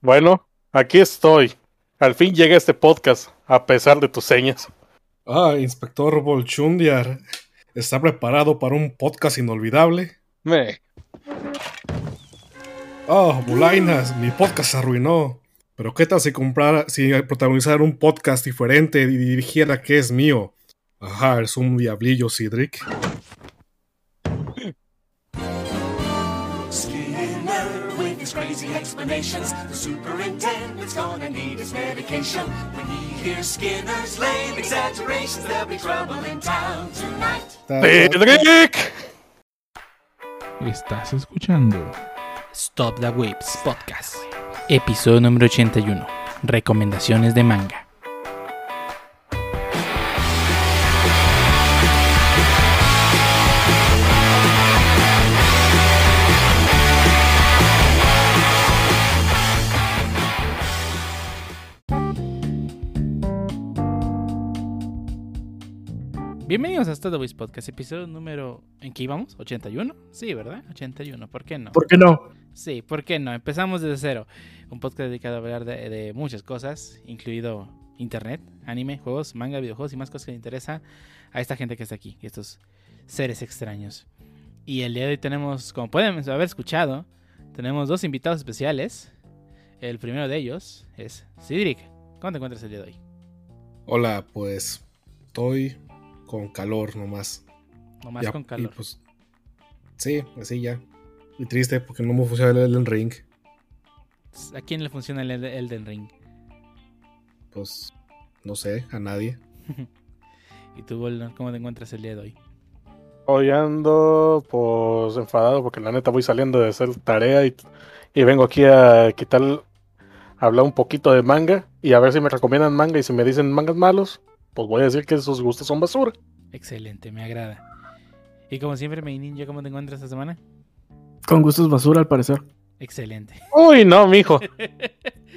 Bueno, aquí estoy. Al fin llega este podcast, a pesar de tus señas. Ah, Inspector Bolchundiar. ¿Está preparado para un podcast inolvidable? Me. Oh, Bulainas, mi podcast se arruinó. Pero qué tal si comprara, si protagonizara un podcast diferente y dirigiera que es mío. Ajá, es un diablillo, Cedric. Explanations. The superintendent's gonna need his medication. When he hears Skinner's lame exaggerations, there'll be trouble in town tonight. Estás escuchando Stop the Waves Podcast. Episodio número 81. Recomendaciones de manga. Bienvenidos a Waves Podcast, episodio número... ¿En qué íbamos? ¿81? Sí, ¿verdad? 81, ¿por qué no? ¿Por qué no? Sí, ¿por qué no? Empezamos desde cero. Un podcast dedicado a hablar de, de muchas cosas, incluido internet, anime, juegos, manga, videojuegos y más cosas que le interesa a esta gente que está aquí, estos seres extraños. Y el día de hoy tenemos, como pueden haber escuchado, tenemos dos invitados especiales. El primero de ellos es Cedric. ¿Cómo te encuentras el día de hoy? Hola, pues estoy con calor nomás. Nomás Ya, con y calor. pues, sí, así ya. Y triste porque no me funciona el Elden Ring. ¿A quién le funciona el Elden Ring? Pues, no sé, a nadie. ¿Y tú, cómo te encuentras el día de hoy? Hoy ando, pues, enfadado porque la neta voy saliendo de hacer tarea y, y vengo aquí a quitar, a hablar un poquito de manga y a ver si me recomiendan manga y si me dicen mangas malos, pues voy a decir que sus gustos son basura. Excelente, me agrada. Y como siempre, May Ninja, ¿cómo te encuentras esta semana? Con gustos basura, al parecer. Excelente. Uy, no, mijo.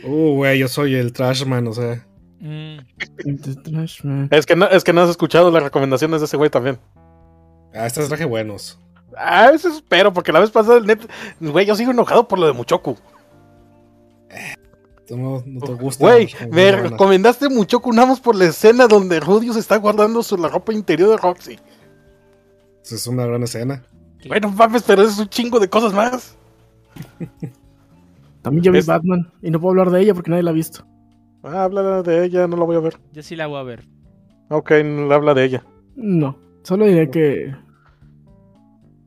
Uh, güey, yo soy el Trashman, o sea. Mm, The Trash Man. Es que no, es que no has escuchado las recomendaciones de ese güey también. Ah, estos traje buenos. Ah, eso espero, porque la vez pasada, el net, güey, yo sigo enojado por lo de Muchoku. Tú No, no te gusta. Güey, me recomendaste Muchoku nada más por la escena donde Rudio se está guardando su, la ropa interior de Roxy. Es una gran escena. Bueno, mames, pero es un chingo de cosas más. También yo vi Es- Batman y no puedo hablar de ella porque nadie la ha visto. Ah, habla de ella, no la voy a ver. Yo sí la voy a ver. Ok, no habla de ella. No, solo diré que.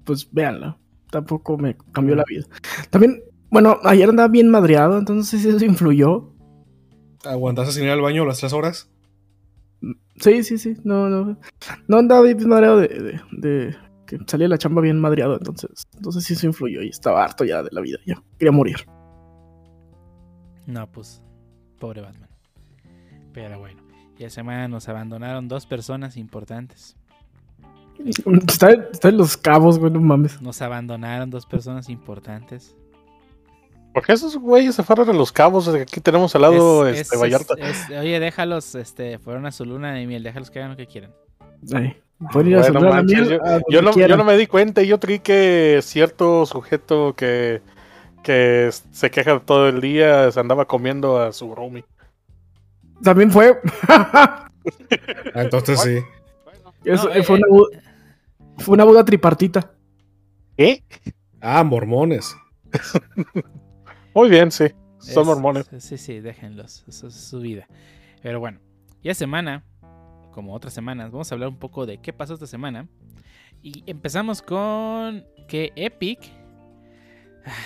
Pues véanla. Tampoco me cambió la vida. También, bueno, ayer andaba bien madreado, entonces no sé si eso influyó. ¿Aguantaste sin ir al baño las tres horas? Sí, sí, sí. No, no. No andaba bien madreado de, de, de que salía de la chamba bien madreado, entonces. Entonces sí eso influyó y estaba harto ya de la vida. Ya quería morir. No, pues, pobre Batman. Pero bueno, y esta semana nos abandonaron dos personas importantes. Está, está en los cabos, güey, no mames. Nos abandonaron dos personas importantes. ¿Por qué esos güeyes se fueron a los cabos? Aquí tenemos al lado Es- este, es- Vallarta. es- es- oye, déjalos, este, fueron a su luna de miel, déjalos que hagan lo que quieran. Pueden ir a Bueno, manches, yo- a Yo no, yo no me di cuenta y yo creí que cierto sujeto que, que se queja todo el día se andaba comiendo a su roomie. También fue. Ah, entonces sí. Eso, No, eh, fue, una, bu- fue una boda tripartita. ¿Qué? Ah, mormones. Muy bien, sí. Son Es- mormones. Sí, sí, déjenlos. Eso es su vida. Pero bueno, ya semana, como otras semanas, vamos a hablar un poco de qué pasó esta semana. Y empezamos con que Epic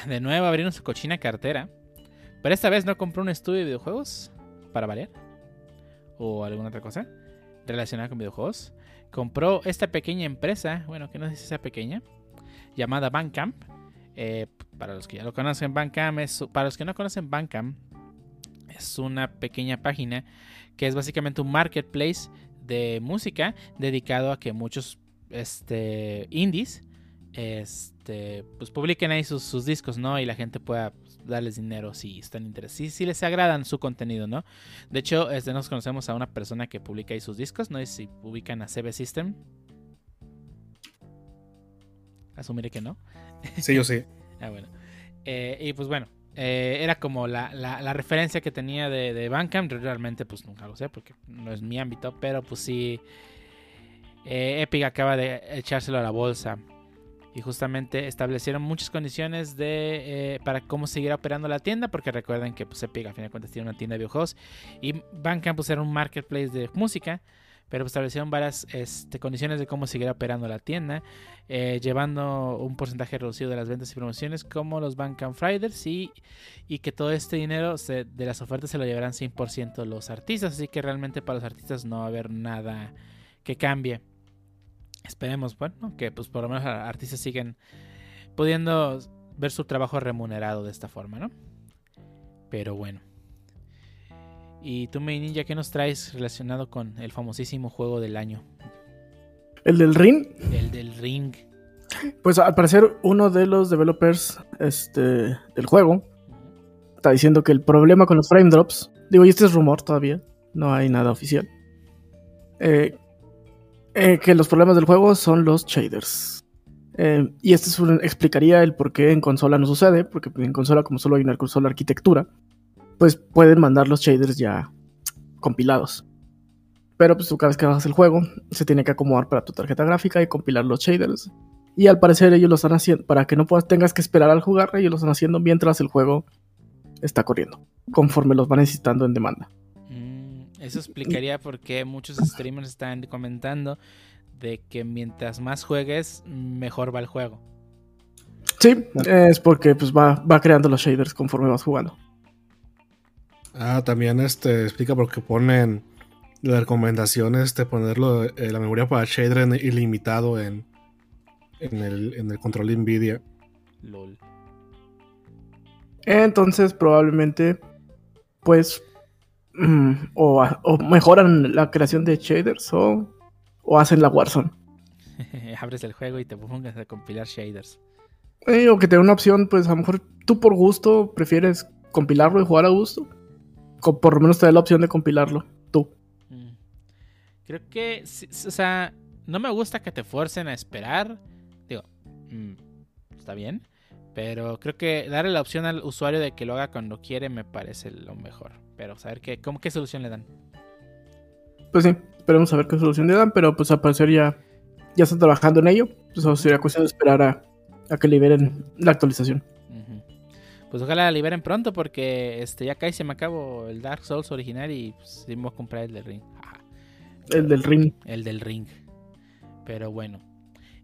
de nuevo abrieron su cochina cartera. Pero esta vez no compró un estudio de videojuegos para valer. O alguna otra cosa relacionada con videojuegos. Compró esta pequeña empresa, bueno, que no sé si sea pequeña, llamada Bandcamp. Eh, para los que ya lo conocen, Bandcamp es, para los que no conocen Bandcamp, es una pequeña página que es básicamente un marketplace de música dedicado a que muchos este, indies este, pues publiquen ahí sus, discos, ¿no? Y la gente pueda pues, darles dinero si están interesados, si, si les agradan su contenido, ¿no? De hecho, este, nos conocemos a una persona que publica ahí sus discos, ¿no? Y si publican a CB System. Asumiré que no. Sí, yo sí. Ah, bueno. Eh, y pues bueno, eh, era como la, la- referencia que tenía de, de Bandcamp. Realmente, pues nunca lo sé porque no es mi ámbito, pero pues sí. eh, Epic acaba de echárselo a la bolsa. Y justamente establecieron muchas condiciones de eh, para cómo seguir operando la tienda. Porque recuerden que pues, Epic a fin de cuentas tiene una tienda de videojuegos. Y Bandcamp pues, era un marketplace de música. Pero establecieron varias este, condiciones de cómo seguir operando la tienda. eh, llevando un porcentaje reducido de las ventas y promociones como los Bandcamp Fridays. Y, que todo este dinero de las ofertas se lo llevarán 100% los artistas. Así que realmente para los artistas no va a haber nada que cambie. Esperemos, bueno, que pues por lo menos a- artistas siguen pudiendo ver su trabajo remunerado de esta forma, ¿no? Pero bueno. Y tú, mi ninja, ¿qué nos traes relacionado con el famosísimo juego del año? El del Ring, El del ring. pues al parecer uno de los developers este, del juego está diciendo que el problema con los frame drops, digo, y este es rumor todavía, no hay nada oficial, eh, eh, que los problemas del juego son los shaders. Eh, y esto es un- explicaría el por qué en consola no sucede, porque en consola como solo hay una consola arquitectura, pues pueden mandar los shaders ya compilados. Pero pues tú cada vez que bajas el juego, se tiene que acomodar para tu tarjeta gráfica y compilar los shaders. Y al parecer ellos lo están haciendo, para que no puedas, tengas que esperar al jugar, ellos lo están haciendo mientras el juego está corriendo, conforme los van necesitando en demanda. Mm, eso explicaría por qué muchos streamers están comentando de que mientras más juegues, mejor va el juego. Sí, es porque pues va, va creando los shaders conforme vas jugando. Ah, también este explica por qué ponen la recomendación este ponerlo eh, la memoria para shader en- ilimitado en, en, el, en el control Nvidia. LOL. Entonces probablemente pues mm, o, a- o mejoran la creación de shaders o, o hacen la Warzone. Abres el juego y te pongas a compilar shaders. Eh, o que te dé una opción, pues a lo mejor tú por gusto prefieres compilarlo y jugar a gusto. Por lo menos te da la opción de compilarlo, tú. Mm. Creo que, o sea, no me gusta que te forcen a esperar. Digo, mm, está bien. Pero creo que darle la opción al usuario de que lo haga cuando quiere me parece lo mejor. Pero saber qué, cómo, qué solución le dan. Pues sí, esperemos a ver qué solución le dan, pero pues al parecer ya, ya están trabajando en ello. Pues sería cuestión de esperar a, a que liberen la actualización. Pues ojalá la liberen pronto porque este ya casi se me acabó el Dark Souls original y pues, a comprar el del ring. El del ring. El del ring. Pero bueno.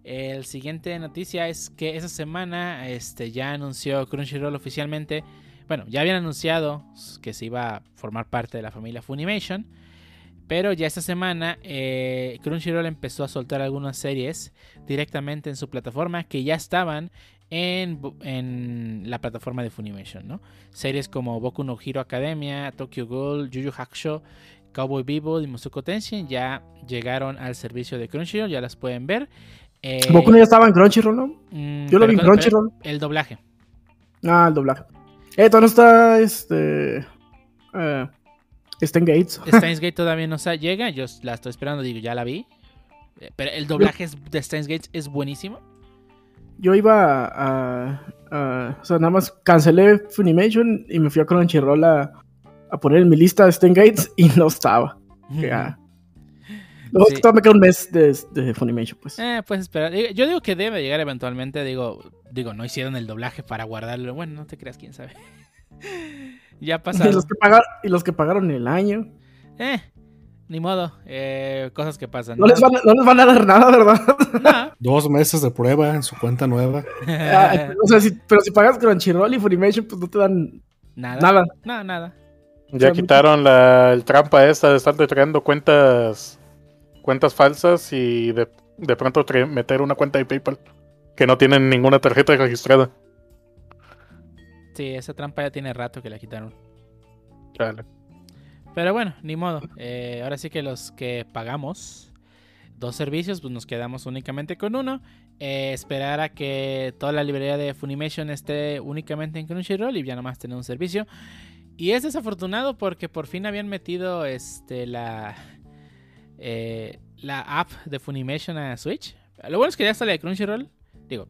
El siguiente noticia es que esa semana este, ya anunció Crunchyroll oficialmente. Bueno, ya habían anunciado que se iba a formar parte de la familia Funimation. Pero ya esta semana eh, Crunchyroll empezó a soltar algunas series directamente en su plataforma que ya estaban en, en la plataforma de Funimation, ¿no? Series como Boku no Hero Academia, Tokyo Ghoul, Yu Yu Hakusho, Cowboy Bebop y Mushoku Tenshin ya llegaron al servicio de Crunchyroll, ya las pueden ver. Eh, Boku no ya estaba en Crunchyroll, ¿no? mm, Yo lo vi en Crunchyroll. El doblaje. Ah, el doblaje. Eh, todavía no está este. Eh, está en Gates. Steins Gate todavía no llega, yo la estoy esperando, digo, ya la vi. Eh, Pero el doblaje de Steins Gate es buenísimo. Yo iba a, O sea, nada más cancelé Funimation y me fui a Crunchyroll a, a poner en mi lista Stain Gates y no estaba. Ah. Luego Sí. me queda un mes de, de Funimation, pues. Eh, pues esperar. Digo, Yo digo que debe llegar eventualmente. Digo, digo, no hicieron el doblaje para guardarlo. Bueno, no te creas, quién sabe. ya Y pasaron. los, que pagaron, y los que pagaron el año. Eh, ni modo. Eh, cosas que pasan. No les, van, a- no les van a dar nada, ¿verdad? Dos meses de prueba en su cuenta nueva. Ah, o sea, si- pero si pagas Crunchyroll y Funimation, pues no te dan nada. nada. No, nada. Ya sea, quitaron la el trampa esta de estar creando cuentas cuentas falsas y de, de pronto meter una cuenta de PayPal que no tienen ninguna tarjeta registrada. Sí, esa trampa ya tiene rato que la quitaron. Chale. Pero bueno, ni modo. Eh, ahora sí que los que pagamos dos servicios, pues nos quedamos únicamente con uno. Eh, esperar a que toda la librería de Funimation esté únicamente en Crunchyroll y ya nomás tener un servicio. Y es desafortunado porque por fin habían metido este la eh, la app de Funimation a Switch. Lo bueno es que ya sale de Crunchyroll. Digo,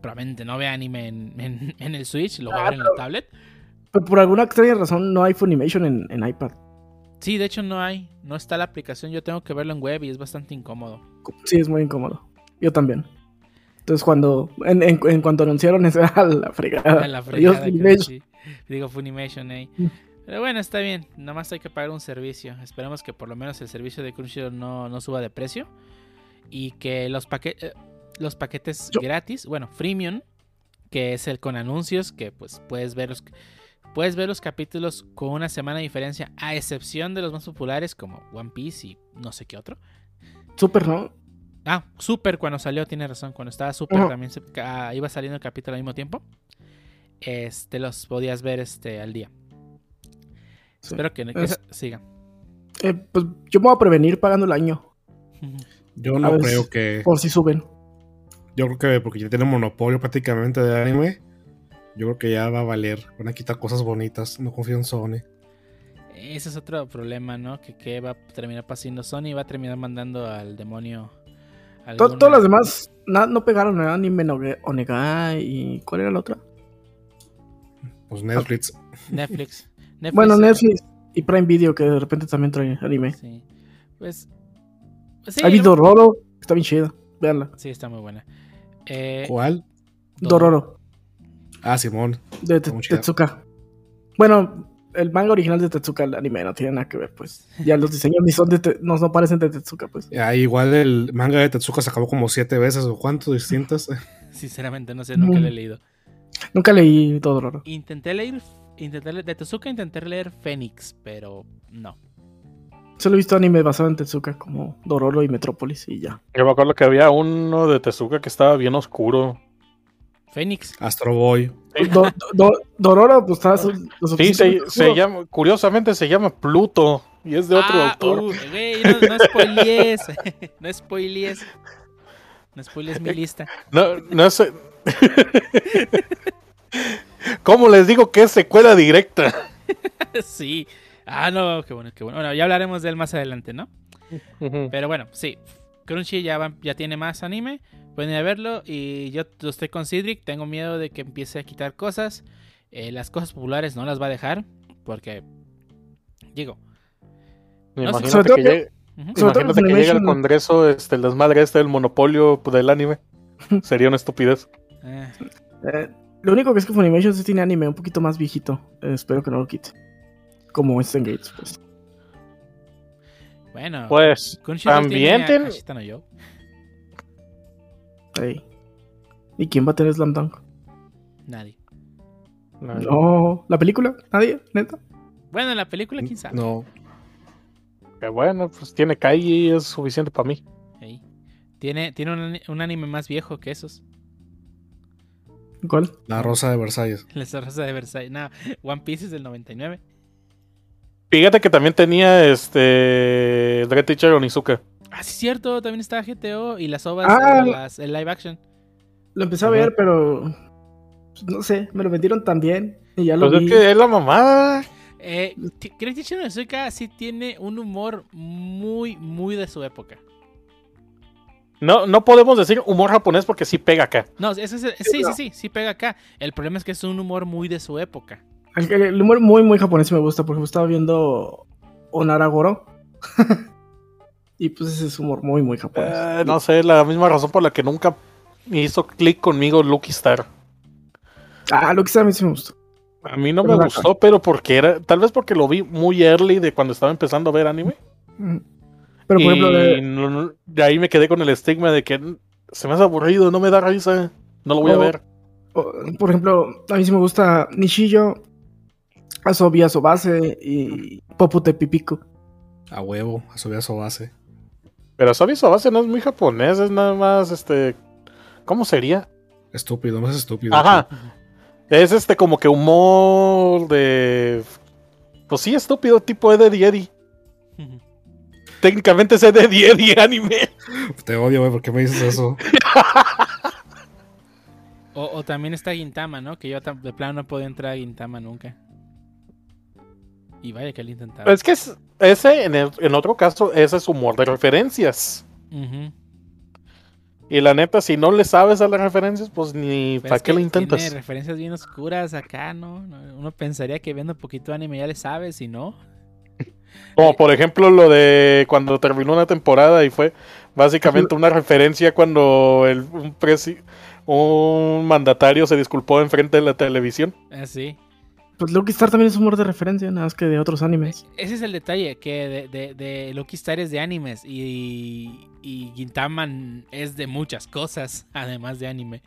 probablemente no vea anime en, en- en el Switch, lo voy a ver en la tablet. Pero por alguna extraña razón no hay Funimation en, en iPad. Sí, de hecho no hay. No está la aplicación. Yo tengo que verlo en web y es bastante incómodo. Sí, es muy incómodo. Yo también. Entonces cuando, en, en, en cuanto anunciaron eso, a la fregada. A la fregada Funimation. sí. Digo Funimation, eh. Pero bueno, está bien. Nada más hay que pagar un servicio. Esperemos que por lo menos el servicio de Crunchyroll no, no suba de precio. Y que los, paque- eh, los paquetes Yo- gratis, bueno, freemium, que es el con anuncios, que pues puedes ver los, puedes ver los capítulos con una semana de diferencia, a excepción de los más populares como One Piece y no sé qué otro. Súper, ¿no? Ah, Super cuando salió, tiene razón. Cuando estaba Super también se- ah, iba saliendo el capítulo al mismo tiempo. Este los podías ver este al día. Sí. Espero que, que Es- esa- siga. Eh, pues yo me voy a prevenir pagando el año. Yo no creo que. Por si suben. Yo creo que porque ya tiene monopolio prácticamente de anime. Yo creo que ya va a valer. Van a quitar cosas bonitas. No confío en Sony. Ese es otro problema, ¿no? Que, que va a terminar pasando. Sony va a terminar mandando al demonio. Alguna- Todas las demás na- no pegaron. Anime Noge- Onegai y... ¿Cuál era la otra? Pues Netflix. Netflix. Netflix Bueno, Netflix y Prime Video que de repente también trae anime. Sí. Pues. pues sí, Hay lo- Dororo, está bien chida. Veanla. Sí, está muy buena. Eh, ¿Cuál? Dororo, Ah, Simón. de. Tetsuka. Bueno, el manga original de Tetsuka, el anime, no tiene nada que ver, pues. Ya los diseños ni son de Te- no, no parecen de Tetsuka, pues. Ah, igual el manga de Tetsuka se acabó como siete veces o cuánto distintas. sinceramente, no sé, nunca Mm. lo he leído. Nunca leí todo Dororo. Intenté leer. Intenté leer de Tezuka intenté leer Fénix, pero no. Solo he visto anime basado en Tetsuka, como Dororo y Metrópolis, y ya. Yo me acuerdo que había uno de Tezuka que estaba bien oscuro. Fénix. Astro Boy. Do- do- Dororo, pues está Sí, se, llama, curiosamente se llama Pluto y es de otro Ah, autor. uh, güey, no, no spoilees. no spoilees. No spoilees mi lista. No, no sé. ¿Cómo les digo que es secuela directa? sí. Ah, no, qué bueno, qué bueno. Bueno, ya hablaremos de él más adelante, ¿no? Pero bueno, sí. Crunchy ya, va- ya tiene más anime. Pueden ir a verlo. Y yo yo estoy con Cedric. Tengo miedo de que empiece a quitar cosas. Eh, las cosas populares no las va a dejar. Porque. Digo. No, Imagínate que, que- llegue, imagínate que al. Congreso este, el desmadre este del monopolio del anime. Sería una estupidez. Eh, Eh, lo único que es que Funimation sí tiene anime un poquito más viejito. Eh, espero que no lo quite. Como Eastern Gates, pues. Bueno. Pues también tiene Yo. ¿Y quién va a tener Slam Dunk? Nadie. No, ¿la película? ¿Nadie? ¿Neta? Bueno, en la película, quién sabe. No. que bueno, pues tiene Kai y es suficiente para mí. Tiene, tiene un, un anime más viejo que esos. ¿Cuál? La Rosa de Versalles. La Rosa de Versailles. No, One Piece es del 99. Fíjate que también tenía este Dread Teacher Onizuka. Ah, sí, cierto. También está GTO y las ovas, Ah. las- el live action. Lo empecé a ver, pero. pues, No sé, me lo vendieron tan bien. Y ya lo Pues vi. es que es la mamada. Eh, Great Teacher Onizuka sí tiene un humor muy, muy de su época. No, no podemos decir humor japonés porque sí pega acá. No, ese es el- sí, sí, sí, sí pega acá. El problema es que es un humor muy de su época. El, el humor muy, muy japonés me gusta. Por ejemplo, estaba viendo Onaragoro. y pues ese es humor muy, muy japonés. Eh, no sé, la misma razón por la que nunca hizo clic conmigo Lucky Star. Ah, que sea, a mí sí me gustó. A mí no me gustó, pero porque era, tal vez porque lo vi muy early de cuando estaba empezando a ver anime. Pero por y ejemplo, de, ahí me quedé con el estigma de que "Mm, se me hace aburrido, no me da risa, no lo voy a ver. o- por ejemplo, a mí sí me gusta Nishiyo, Asobi Asobase y Popute Pipico. A huevo. A subir a su base. Pero Sabi base no es muy japonés, es nada más este. ¿Cómo sería? Estúpido, más estúpido. Ajá. Es este como que humor de. Pues sí, estúpido, tipo Eddie Eddie. Técnicamente es Eddie Eddie anime. Te odio, güey. ¿Por qué me dices eso? O, o también está Gintama, ¿no? Que yo de plano no podía entrar a Gintama nunca. Y vaya que lo intentaba. Es que es- ese, en, el- en otro caso, ese es humor de referencias. Y la neta, si no le sabes a las referencias, pues ni Pero para qué lo intentas. Tiene referencias bien oscuras acá, ¿no? No, Uno pensaría que viendo poquito anime ya le sabes y no. Como por ejemplo lo de cuando terminó una temporada y fue básicamente una referencia cuando el, un, presi- un mandatario se disculpó enfrente de la televisión. Así. Pues Lucky Star también es humor de referencia, nada más que de otros animes. Ese es el detalle, que de, de, de Lucky Star es de animes y, y Gintama es de muchas cosas, además de anime.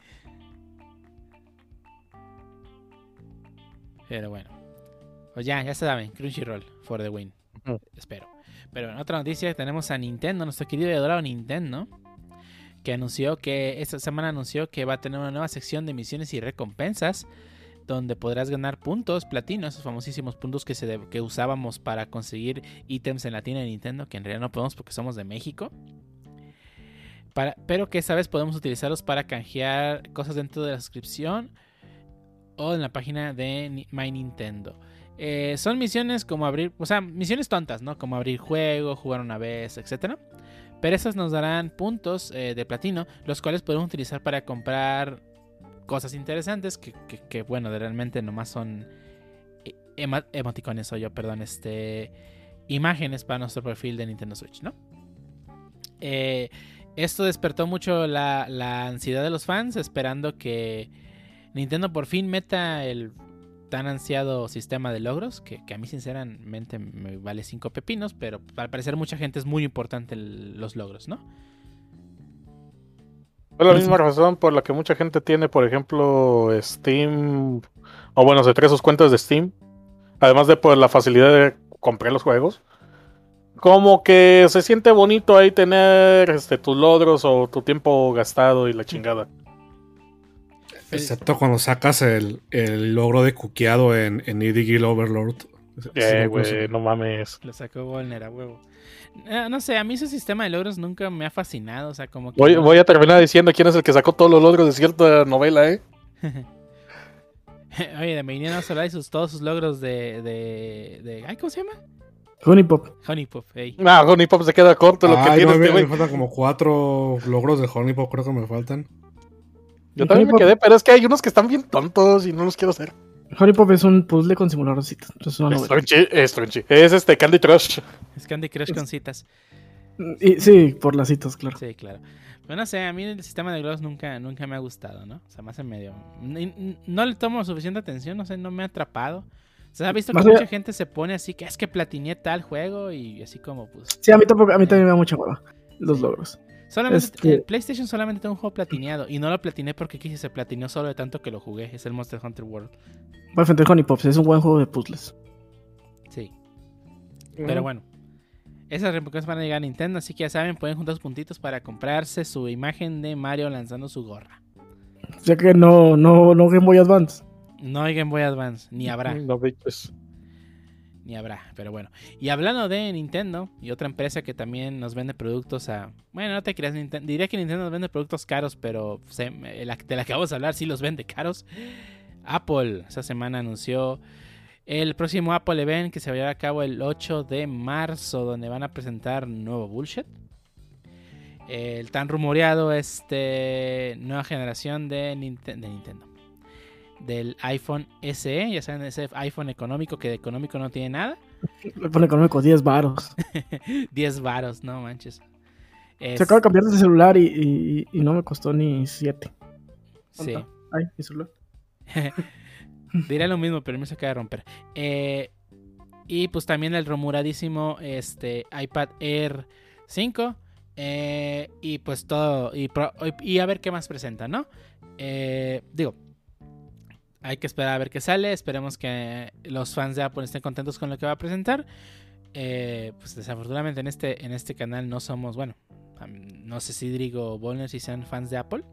Pero bueno. Pues ya, ya se saben, Crunchyroll for the win. Espero. Pero en otra noticia tenemos a Nintendo, nuestro querido y adorado Nintendo, que anunció que esta semana anunció que va a tener una nueva sección de misiones y recompensas donde podrás ganar puntos platino, esos famosísimos puntos que, usábamos para conseguir ítems en la tienda de Nintendo, que en realidad no podemos porque somos de México. Pero que esta vez podemos utilizarlos para canjear cosas dentro de la suscripción o en la página de My Nintendo. Eh, son misiones como abrir, o sea, misiones tontas, ¿no? Como abrir juego, jugar una vez, etcétera. Pero esas nos darán puntos eh, de platino, los cuales podemos utilizar para comprar cosas interesantes que, que- que, bueno, realmente nomás son e- emoticones o yo, perdón, este imágenes para nuestro perfil de Nintendo Switch, ¿no? Eh, esto despertó mucho la, la ansiedad de los fans, esperando que Nintendo por fin meta el tan ansiado sistema de logros, que, a mí sinceramente me vale cinco pepinos, pero al parecer mucha gente es muy importante los logros, ¿no? Es la Pues misma razón por la que mucha gente tiene, por ejemplo, Steam, o bueno, se trae sus cuentas de Steam, además de por la facilidad de comprar los juegos. Como que se siente bonito ahí tener este, tus logros o tu tiempo gastado y la chingada. Excepto cuando sacas el, el logro de cuqueado en, en Edigil Overlord. Ese Eh, güey, no mames. Lo sacó Volner a huevo. Eh, no sé, a mí ese sistema de logros nunca me ha fascinado, o sea, como que... Voy, no- voy a terminar diciendo quién es el que sacó todos los logros de cierta novela, ¿eh? Oye, de Medina no solo hay sus, todos sus logros de, de, de... Ay, ¿cómo se llama? Honey Pop. Honey Pop, ey. Ah, Honey Pop se queda corto lo que tiene no, este me, güey. me faltan como cuatro logros de Honey Pop, creo que me faltan. Yo también me quedé, pero es que hay unos que están bien tontos y no los quiero hacer. Honey Pop es un puzzle con simuladorcitos. Es una Es es este Candy Crush. Es Candy Crush con citas. Y, sí, por las citas, claro. Sí, claro. Pero no sé, a mí el sistema de logros nunca, nunca me ha gustado, ¿no? O sea, más en medio... No le tomo suficiente atención, no sé, no me ha atrapado. O sea, ha visto que Más allá- mucha gente se pone así, que es que platiné tal juego y así como, pues... Sí, a mí tampoco, a mí también me da mucha hueva. Los logros. Solamente, Este- el PlayStation solamente tengo un juego platineado y no lo platiné porque quise, se platineó solo de tanto que lo jugué. Es el Monster Hunter World. A defender Honey Pop, es un buen juego de puzzles. Sí. Pero bueno. Esas recompensas van a llegar a Nintendo, así que ya saben, pueden juntar sus puntitos para comprarse su imagen de Mario lanzando su gorra. O sea que no, no, no Game Boy Advance. No hay Game Boy Advance, ni habrá, No, bitches. Ni habrá, pero bueno. Y hablando de Nintendo y otra empresa que también nos vende productos a... Bueno, no te creas, Ninten- diría que Nintendo nos vende productos caros, pero la- de la que vamos a hablar sí los vende caros. Apple esa semana anunció el próximo Apple Event que se va a llevar a cabo el 8 de marzo, donde van a presentar nuevo bullshit. El tan rumoreado este nueva generación de Nintendo. Del iPhone SE, ya saben, ese iPhone económico que de económico no tiene nada. Le pone económico 10 varos. 10 varos, no manches. Es- Se acaba de cambiar de celular y, y- y no me costó ni 7. sí. Ay, mi celular. Diré lo mismo, pero me se acaba de romper. Eh, y pues también el rumoradísimo este, iPad Air 5. eh, y pues todo. Y, pro- y a ver qué más presenta, ¿no? Eh, digo, hay que esperar a ver qué sale. Esperemos que los fans de Apple estén contentos con lo que va a presentar. Eh, pues desafortunadamente en este, en este canal no somos, bueno, no sé si Drigo o Bonner si sean fans de Apple.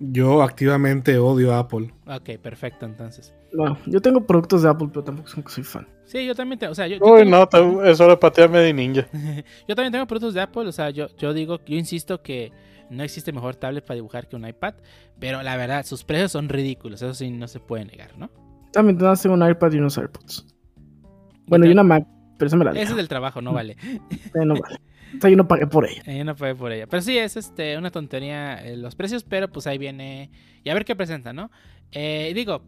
Yo activamente odio a Apple. Ok, perfecto, entonces. No, yo tengo productos de Apple, pero tampoco son que soy fan. Sí, yo también, te- o sea, yo, yo Uy, tengo- no, te- es hora de patearme de ninja. Yo también tengo productos de Apple, o sea, yo, yo digo, yo insisto que no existe mejor tablet para dibujar que un iPad, pero la verdad, sus precios son ridículos, eso sí no se puede negar, ¿no? También tengo un iPad y unos AirPods. Bueno, y una Mac. pero esa me la Ese dejo. es del trabajo, no vale. Eh, no vale. O sea, yo no pagué por ella. Eh, Yo no pagué por ella. Pero sí, es este una tontería eh, los precios, pero pues ahí viene. Y a ver qué presenta, ¿no? Eh, digo,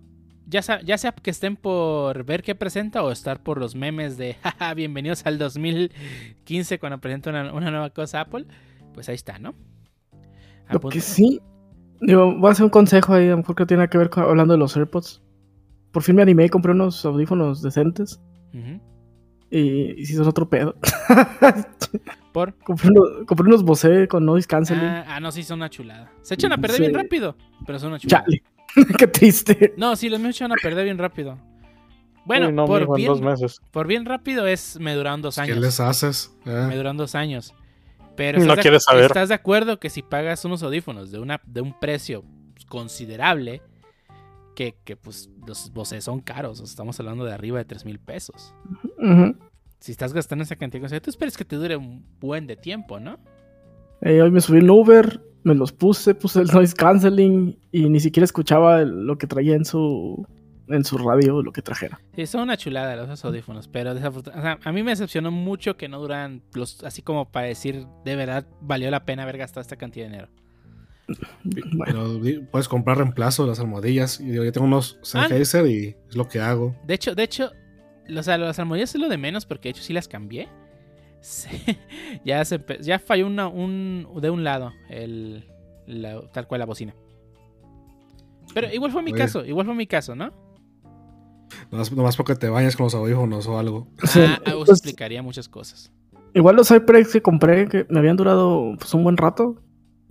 ya, sa- ya sea que estén por ver qué presenta o estar por los memes de jaja, bienvenidos al 2015 cuando presenta una, una nueva cosa Apple, pues ahí está, ¿no? Lo que sí, digo, voy a hacer un consejo ahí, a lo mejor que tiene que ver con hablando de los AirPods. Por fin me animé y compré unos audífonos decentes. Y, y si son otro pedo. Por. compré, unos, compré unos Bose con noise canceling. Ah, ah, no, sí, son una chulada. Se echan a perder Sí. bien rápido, pero son una chulada. Chale. Qué triste. No, sí, los míos echan a perder bien rápido. Bueno, Uy, no, por, mijo, en dos bien, meses. por bien rápido es me duran dos ¿Qué años. les haces? Eh, Me duran dos años. Pero No ¿estás, de, quieres saber. ¿estás de acuerdo que si pagas unos audífonos de, una, de un precio considerable, que, que pues los Bose son caros, o sea, estamos hablando de arriba de 3 mil pesos. Si estás gastando esa cantidad, o sea, tú esperes que te dure un buen de tiempo, ¿no? Eh, hoy me subí en Uber, me los puse, puse el noise canceling y ni siquiera escuchaba el- lo que traía en su en su radio, lo que trajera. Sí, son una chulada los audífonos, pero desafortunadamente, a mí me decepcionó mucho que no duran los, así como para decir, de verdad, valió la pena haber gastado esta cantidad de dinero. Bueno, pero puedes comprar reemplazo de las almohadillas. Y digo, yo tengo unos Ah. Sennheiser y es lo que hago. De hecho, de hecho, o sea, las almohadillas es lo de menos porque de hecho sí las cambié. Sí, ya, se ya falló una, un, de un lado, el, la- tal cual la bocina. Pero igual fue mi Oye. caso, igual fue mi caso, ¿no? Nomás, nomás porque te bañas con los audífonos o algo. Sí, Ah, eso pues, explicaría muchas cosas. igual los HyperX que compré, que me habían durado pues, un buen rato,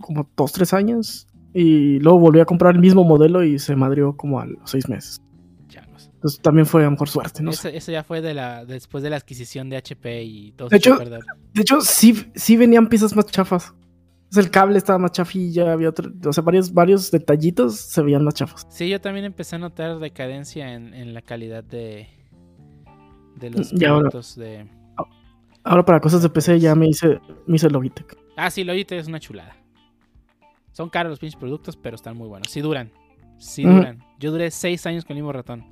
como dos, tres años. Y luego volví a comprar el mismo modelo y se madrió como a los seis meses. Changos. Entonces también fue a lo mejor suerte, no sé. Eso, eso ya fue de la, después de la adquisición de HP y todo De hecho-. De hecho, sí, sí venían piezas más chafas. El cable estaba más chafilla, había otro, o sea, varios, varios detallitos se veían más chafas. Sí, yo también empecé a notar decadencia en, en la calidad de, de los Y ahora- productos de... Ahora para cosas de PC ya me hice, me hice Logitech. Ah, sí, Logitech es una chulada. Son caros los pinches productos, pero están muy buenos. Sí duran. Sí duran. Yo duré seis años con el mismo ratón.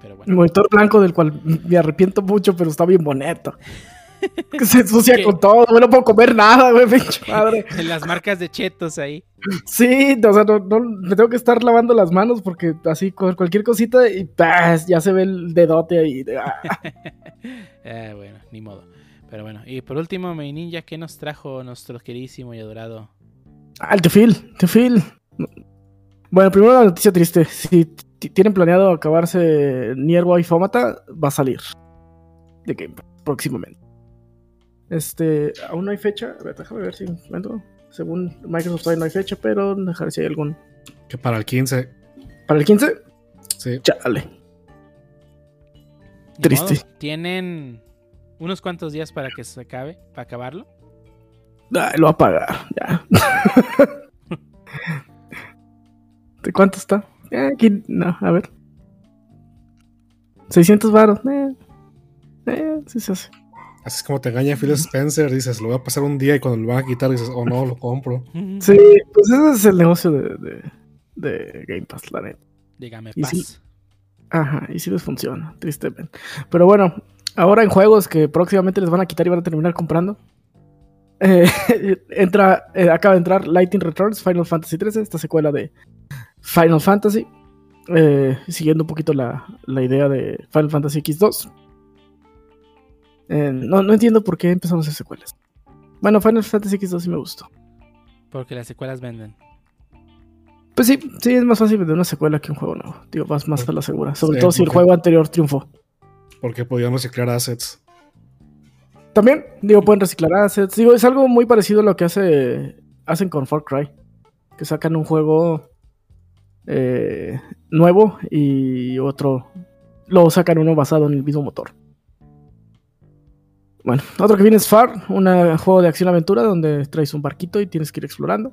Pero El bueno. monitor blanco del cual me arrepiento mucho, pero está bien bonito. Que se ensucia ¿Qué? con todo, no puedo comer nada, güey, madre. Las marcas de chetos ahí. Sí, o sea, no, no- me tengo que estar lavando las manos porque así cualquier cosita y ¡paz! ya se ve el dedote ahí. Ah. Ah, bueno, ni modo. Pero bueno. Y por último, mi ninja, ¿qué nos trajo nuestro queridísimo y adorado? Ah, el Tefil, Tefil. Bueno, primero una noticia triste. Si tienen planeado acabarse Nier Wife Automata, va a salir de Game próximamente. Este, aún no hay fecha. A ver, déjame ver si encuentro. Según Microsoft todavía no hay fecha, pero dejar si hay algún. Que para el 15. ¿Para el 15? Sí. Chale. Triste. modo. Tienen unos cuantos días para que se acabe, para acabarlo. Ay, lo va a pagar, ya. ¿De cuánto está? Eh, aquí, no, a ver. 600 baros. Eh, eh, sí se hace. Así es como te engaña Phil Spencer. Dices, lo voy a pasar un día y cuando lo van a quitar dices, oh no, lo compro. Sí, pues ese es el negocio de, de, de Game Pass, la neta. Dígame, Y paz. sí. Ajá, y sí les funciona, tristemente. Pero bueno, ahora en juegos que próximamente les van a quitar y van a terminar comprando. eh, entra, eh, acaba de entrar Lightning Returns, Final Fantasy XIII, esta secuela de Final Fantasy. eh, siguiendo un poquito la, la idea de Final Fantasy X2. Eh, no, no entiendo por qué empezamos a hacer secuelas. Bueno, Final Fantasy X2 sí me gustó. Porque las secuelas venden. Pues sí, sí, es más fácil vender una secuela que un juego nuevo. Digo, vas más a la segura. Sobre Sí, todo si el juego anterior triunfó. Porque podían reciclar assets. También, digo, pueden reciclar assets. Digo, es algo muy parecido a lo que hace, hacen con Far Cry. Que sacan un juego eh, nuevo y otro. Luego sacan uno basado en el mismo motor. Bueno, otro que viene es Far, un juego de acción-aventura donde traes un barquito y tienes que ir explorando.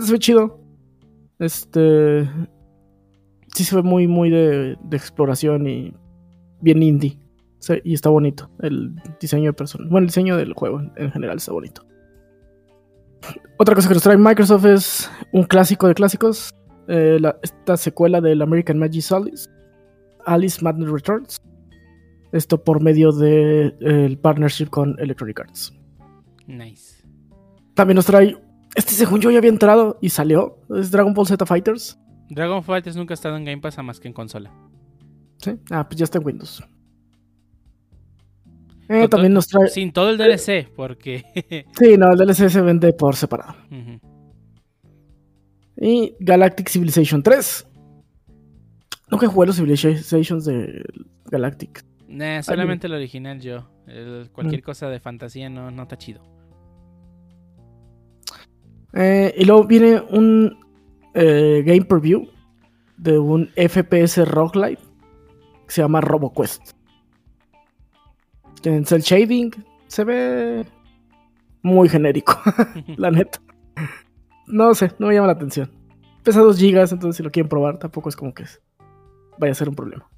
Se ve chido. Este. Sí se ve muy, muy de, exploración y bien indie. Y está bonito. El diseño de personas. Bueno, el diseño del juego en, en general está bonito. Otra cosa que nos trae Microsoft es un clásico de clásicos. eh, esta secuela del American Magic Alice. Alice Madness Returns. Esto por medio del de, el partnership con Electronic Arts. Nice. También nos trae. Este, según yo, ya había entrado y salió. Es Dragon Ball Z Fighters. Dragon Ball Fighters nunca ha estado en Game Pass más que en consola. Sí. Ah, pues ya está en Windows. Eh, también nos trae. Sin todo el DLC, porque. sí, no, el DLC se vende por separado. Uh -huh. Y Galactic Civilization 3. Nunca jugué los Civilizations de Galactic. Nah, solamente el original yo. El, cualquier mm. cosa de fantasía no, no está chido. Eh, y luego viene un eh, game preview de un FPS roguelite que se llama RoboQuest. En cel shading se ve muy genérico, la neta. No sé, no me llama la atención. Pesa 2 GB, entonces si lo quieren probar, tampoco es como que vaya a ser un problema.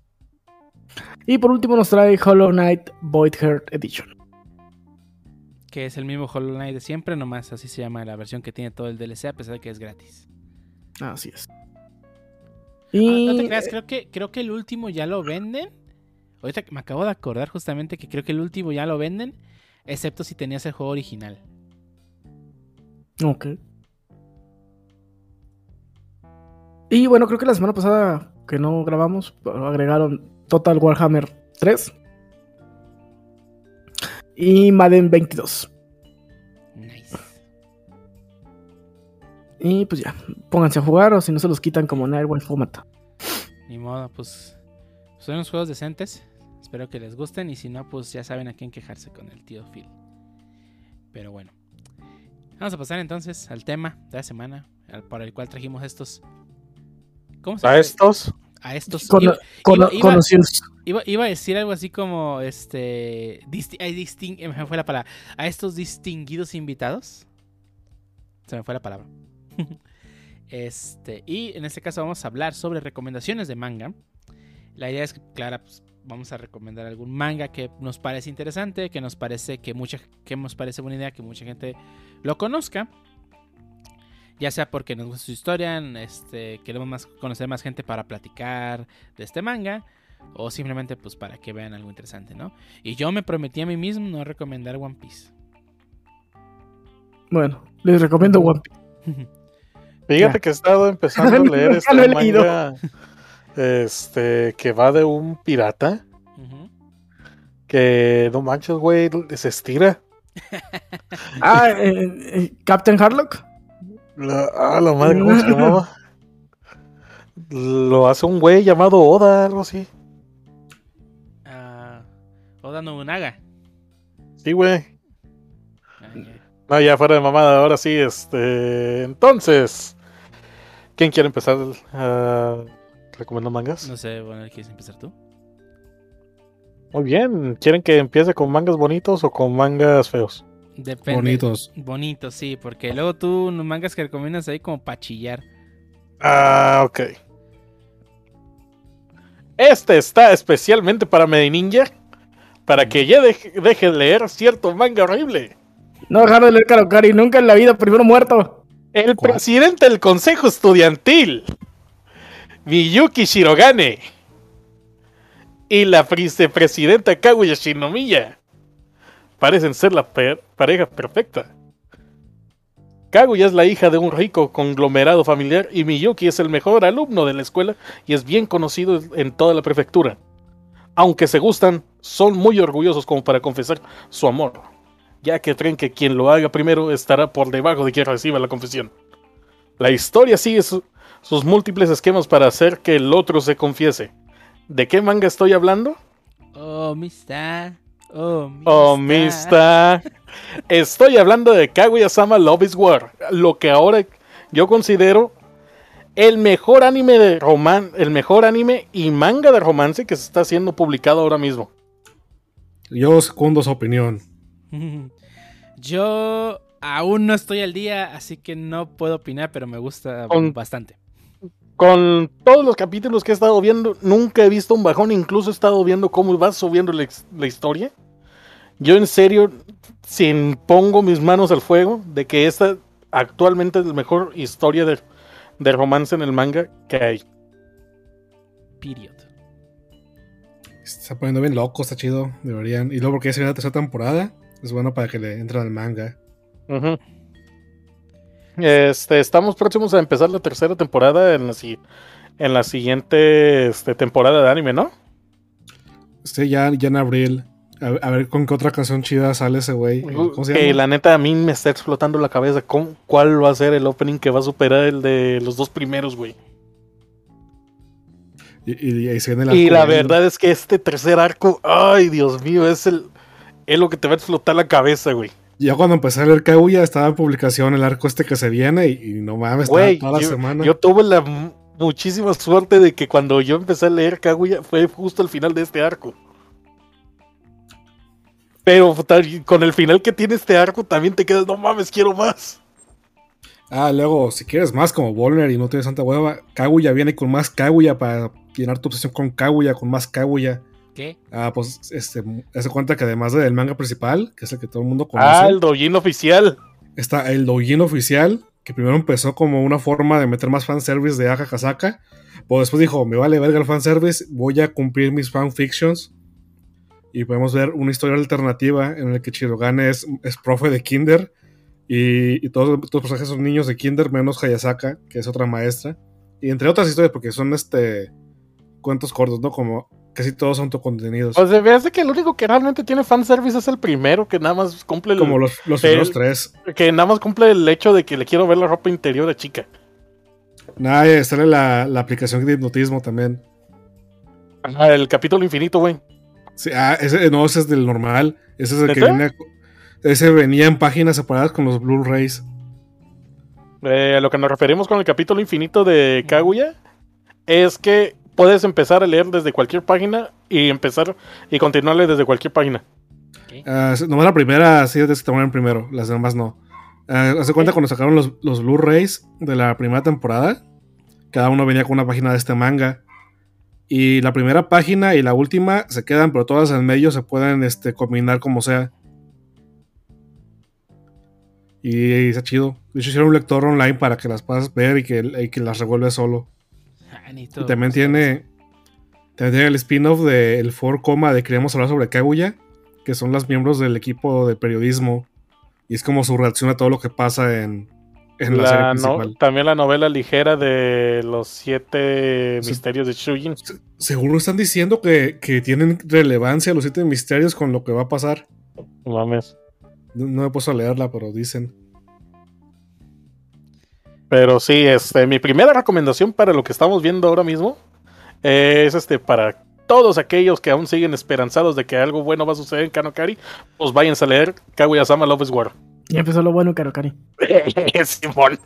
Y por último nos trae Hollow Knight Void Heart Edition. Que es el mismo Hollow Knight de siempre, nomás así se llama la versión que tiene todo el DLC, a pesar de que es gratis. Así es. Y... Ah, no te creas, creo que, creo que el último ya lo venden. Ahorita me acabo de acordar justamente que creo que el último ya lo venden, excepto si tenías el juego original. Ok. Y bueno, creo que la semana pasada que no grabamos, agregaron Total Warhammer 3 y Madden 22. Nice. Y pues ya, pónganse a jugar o si no se los quitan como Nightwolf Fomata. Ni modo, pues son unos juegos decentes. Espero que les gusten y si no, pues ya saben a quién quejarse con el tío Phil. Pero bueno, vamos a pasar entonces al tema de la semana para el cual trajimos estos ¿Cómo se ¿A estos? A estos. Con, iba, iba, conocidos. iba, iba, a decir algo así como este. Disti disting me fue la palabra. A estos distinguidos invitados. Se me fue la palabra. este. Y en este caso vamos a hablar sobre recomendaciones de manga. La idea es que, claro, pues, vamos a recomendar algún manga que nos parece interesante, que nos parece que mucha, que nos parece buena idea que mucha gente lo conozca ya sea porque nos gusta su historia, este, queremos más, conocer más gente para platicar de este manga, o simplemente pues para que vean algo interesante, ¿no? Y yo me prometí a mí mismo no recomendar One Piece. Bueno, les recomiendo One Piece. Fíjate ya. que he estado empezando a leer este manga este, que va de un pirata. Uh -huh. Que no manches, güey, se estira. ah, eh, eh, Captain Harlock. La, ah, la madre, ¿cómo se llamaba? Lo hace un güey llamado Oda, algo así. Uh, Oda Nobunaga. Sí, güey. Ah, yeah. No, ya fuera de mamada, ahora sí, este. Entonces. ¿Quién quiere empezar a uh, recomendar mangas? No sé, bueno, ¿quieres empezar tú? Muy bien. ¿Quieren que empiece con mangas bonitos o con mangas feos? Depende. Bonitos. Bonitos, sí, porque luego tú mangas que recomiendas ahí como para chillar. Ah, ok. Este está especialmente para Medininja. Para que ya deje, deje, de leer cierto manga horrible. No dejar de leer Karokari, nunca en la vida, primero muerto. El ¿Cuál? presidente del consejo estudiantil, Miyuki Shirogane, y la vicepresidenta Kaguya Shinomiya parecen ser la pareja perfecta. Kaguya es la hija de un rico conglomerado familiar y Miyuki es el mejor alumno de la escuela y es bien conocido en toda la prefectura. Aunque se gustan, son muy orgullosos como para confesar su amor, ya que creen que quien lo haga primero estará por debajo de quien reciba la confesión. La historia sigue su sus múltiples esquemas para hacer que el otro se confiese. ¿De qué manga estoy hablando? Oh, amistad. Oh, mista. Oh, mista. Estoy hablando de Kaguya-sama Love is War. Lo que ahora yo considero el mejor anime de romance, el mejor anime y manga de romance que se está siendo publicado ahora mismo. Yo secundo su opinión. yo aún no estoy al día, así que no puedo opinar, pero me gusta Con, bastante. Con todos los capítulos que he estado viendo, nunca he visto un bajón, incluso he estado viendo cómo va subiendo la, la historia. Yo en serio, sin pongo mis manos al fuego, de que esta actualmente es la mejor historia de, de romance en el manga que hay. Period. Se está poniendo bien loco, está chido. Deberían. Y luego porque ya se viene la tercera temporada. Es bueno para que le entren al manga. Este, estamos próximos a empezar la tercera temporada en la, si- en la siguiente este, temporada de anime, ¿no? Sí, ya, ya en abril. A, a ver con qué otra canción chida sale ese güey. ¿Cómo se Que la neta a mí me está explotando la cabeza. ¿Cómo- ¿Cuál va a ser el opening que va a superar el de los dos primeros, güey? Y, y- y ahí se viene Y arco la verdad es que este tercer arco, ay Dios mío, es el es lo que te va a explotar la cabeza, güey. Yo cuando empecé a leer Kaguya estaba en publicación el arco este que se viene y, y no mames, estaba Güey, toda la yo, semana. yo tuve la mu- muchísima suerte de que cuando yo empecé a leer Kaguya fue justo al final de este arco. Pero con el final que tiene este arco también te quedas, no mames, quiero más. Ah, luego, si quieres más como Volner y no tienes tanta hueva, Kaguya viene con más Kaguya para llenar tu obsesión con Kaguya, con más Kaguya. ¿Qué? Ah, pues, este, hace cuenta que además del manga principal, que es el que todo el mundo conoce, Ah, el doujin oficial. está el doujin oficial, que primero empezó como una forma de meter más fanservice de Aka Kasaka, pero después dijo, me vale verga el fanservice, voy a cumplir mis fanfictions, y podemos ver una historia alternativa en la que Chirogane es, es profe de Kinder, y, y todos, todos los personajes son niños de Kinder, menos Hayasaka, que es otra maestra, y entre otras historias, porque son este cuentos cortos, ¿no? Como casi todos son autocontenidos. O sea, hace que el único que realmente tiene fanservice es el primero, que nada más cumple el, como los, los el- primeros tres. que nada más cumple el hecho de que le quiero ver la ropa interior de chica. Nada, sale la, la aplicación de hipnotismo también. El capítulo infinito, güey. Sí, ah, ese no, ese es del normal. Ese es el que viene. Ese venía en páginas separadas con los Blu-rays. Eh, a lo que nos referimos con el capítulo infinito de Kaguya es que puedes empezar a leer desde cualquier página y empezar y continuarle desde cualquier página. Ah, nomás la primera sí tienes que en primero, las demás no. Ah, Haz de cuenta cuando sacaron los, los Blu-rays de la primera temporada, cada uno venía con una página de este manga. Y la primera página y la última se quedan, pero todas en medio se pueden este, combinar como sea. Y, está chido. De hecho, hicieron un lector online para que las puedas ver y que, y que las revuelves solo. Ah, Y también tiene, también tiene el spin-off de El 4 Coma de Queríamos hablar sobre Kaguya, que son las miembros del equipo de periodismo. Y es como su reacción a todo lo que pasa en, en la, La serie no- también la novela ligera de los siete misterios de Shujin. Se- Seguro están diciendo que, que tienen relevancia los siete misterios con lo que va a pasar. Mames. No, no me a leerla, pero dicen. Pero sí, este, mi primera recomendación para lo que estamos viendo ahora mismo es este para todos aquellos que aún siguen esperanzados de que algo bueno va a suceder en Kanokari, pues váyanse a leer Kaguya-sama Love is War. Ya empezó lo bueno, Karokari. Simón.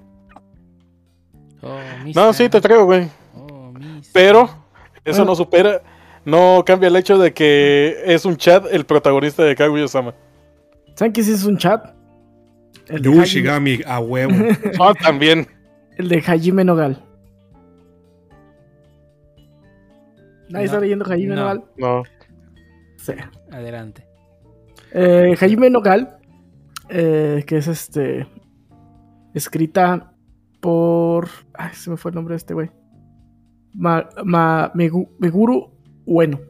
Oh, No, sí, te traigo, güey. Oh. Pero eso Bueno. no supera, no cambia el hecho de que es un chat el protagonista de Kaguya-sama. ¿Saben qué sí es un chat? El de, Hajime, a huevo. Ah, también. el de Hajime Nogal. ¿Nadie No, está leyendo Hajime no. Nogal? No. Sí. Adelante. Eh, Hajime Nogal, eh, que es este. Escrita por. Ay, se me fue el nombre de este güey. Meguru Ueno.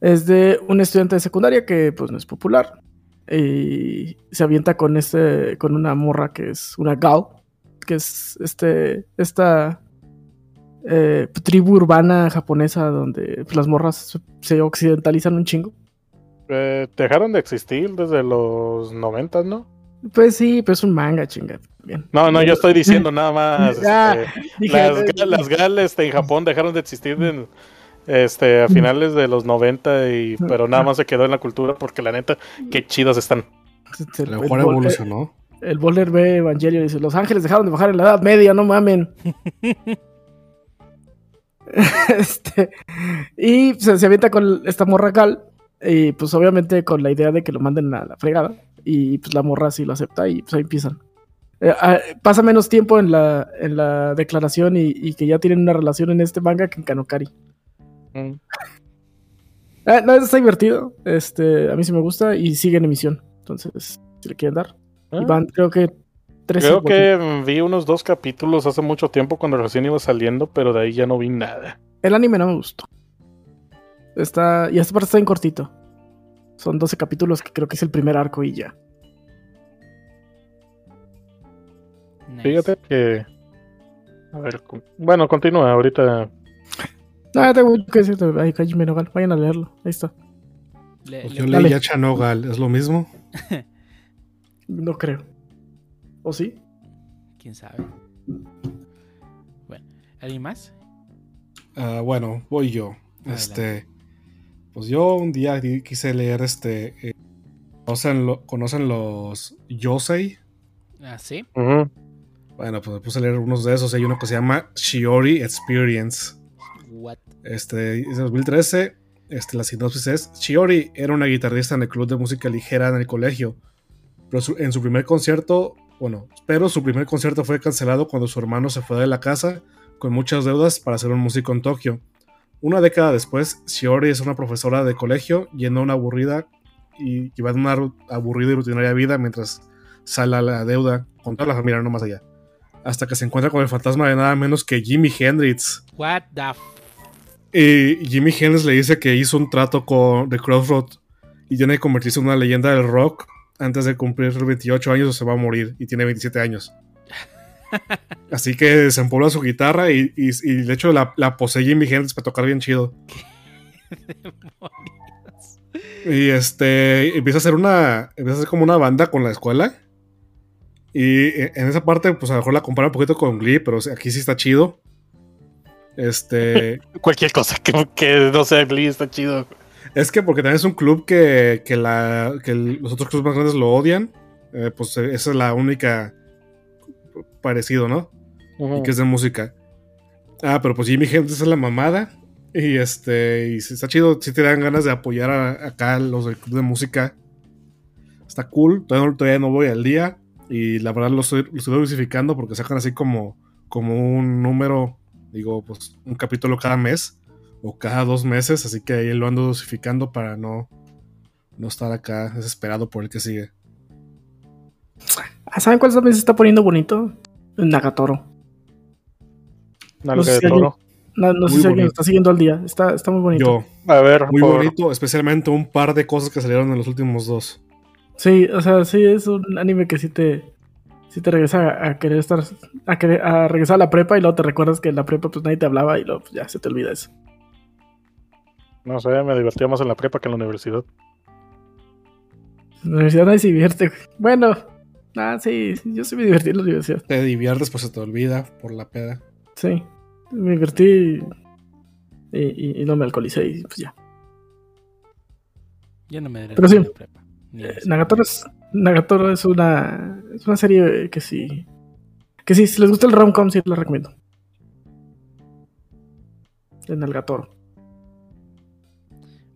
Es de un estudiante de secundaria que, pues, no es popular. Y se avienta con este. con una morra que es una gal. Que es este. esta. eh, tribu urbana japonesa donde pues, las morras se occidentalizan un chingo. Eh, dejaron de existir desde los noventas, ¿no? Pues sí, pero es un manga, chinga. Bien. No, no, yo estoy diciendo nada más. Ah, este, las, eh, ga- las GAL este, en Japón dejaron de existir en, este, a finales de los 90, y, pero nada más se quedó en la cultura porque la neta, qué chidas están. este, A el, lo mejor evolucionó. el Boller ve Evangelio y dice: Los ángeles dejaron de bajar en la edad media, no mamen. este, y se, se avienta con esta morra cal. Y pues obviamente con la idea de que lo manden a la fregada. Y pues la morra sí lo acepta y pues ahí empiezan. Eh, ah, pasa menos tiempo en la, en la declaración y, y que ya tienen una relación en este manga que en Kanokari. Mm. Ah, no, está divertido. Este, a mí sí me gusta y sigue en emisión. Entonces, si le quieren dar. Ah. Y van, creo que tres Creo que mm, vi unos dos capítulos hace mucho tiempo cuando recién iba saliendo, pero de ahí ya no vi nada. El anime no me gustó. Está, y esta parte está en cortito. Son 12 capítulos que creo que es el primer arco y ya. Nice. Fíjate que. A ver, con- bueno, continúa. Ahorita. No, tengo mucho que decirte. Ay, Hajime no Gal. Vayan a leerlo. Ahí está. Le- Pues yo leí a Chanogal, ¿es lo mismo? No creo. ¿O sí? ¿Quién sabe? Bueno, ¿alguien más? Ah, bueno, voy yo. Adelante. Este, pues yo un día quise leer este. eh, ¿conocen, lo- ¿Conocen los Yosei? Ah, sí. Bueno, pues me puse a leer unos de esos. Hay uno que se llama Shiori Experience. What? Este, es de 2013. Este, la sinopsis es: Shiori era una guitarrista en el club de música ligera en el colegio. Pero su- en su primer concierto, bueno, pero su primer concierto fue cancelado cuando su hermano se fue de la casa con muchas deudas para ser un músico en Tokio. Una década después, Shiori es una profesora de colegio yendo a una aburrida y llevando una aburrida y rutinaria vida mientras sale a la deuda con toda la familia, no más allá. Hasta que se encuentra con el fantasma de nada menos que Jimi Hendrix. What the f Y Jimi Hendrix le dice que hizo un trato con The Crossroad y tiene que convertirse en una leyenda del rock antes de cumplir 28 años o se va a morir y tiene 27 años. Así que desempolva su guitarra y, y- y de hecho la, la posee Jimi Hendrix para tocar bien chido. Y este empieza a hacer una. Empieza a hacer como una banda con la escuela. Y en esa parte, pues a lo mejor la compara un poquito con Glee, pero aquí sí está chido. Este. Cualquier cosa que, que no sea Glee está chido. Es que porque también es un club que, que, la, que el- los otros clubes más grandes lo odian. eh, pues esa es la única parecido, ¿no? Y que es de música. Ah, pero pues Jimmy Hendrix es la mamada. Y este, y está chido, si te dan ganas de apoyar a, acá los del club de música. Está cool, todavía no, todavía no voy al día. Y la verdad lo estoy, lo estoy dosificando porque sacan así como, como un número, digo, pues un capítulo cada mes o cada dos meses. Así que ahí lo ando dosificando para no, no estar acá desesperado por el que sigue. Ah, ¿Saben cuál también se está poniendo bonito? Nagatoro. Nalga no sé de si alguien-. No, no sé si alguien está siguiendo al día. Está, está muy bonito. Yo, A ver, muy por- bonito, especialmente un par de cosas que salieron en los últimos dos. Sí, o sea, sí es un anime que sí te, sí te regresa a, a querer estar, a, querer, a regresar a la prepa y luego te recuerdas que en la prepa pues nadie te hablaba y luego pues, ya se te olvida eso. No sé, me divertía más en la prepa que en la universidad. En la universidad nadie se divierte. güey. Bueno, ah, sí, sí, yo sí me divertí en la universidad. Te diviertes, pues se te olvida por la peda. Sí, me divertí y, y- y no me alcoholicé y pues ya. Yo no me diré Pero sí. la prepa. Eh. Nagatoro es, Nagatoro es una, es una serie que sí, que sí, si les gusta el rom-com sí la recomiendo. En Nagatoro.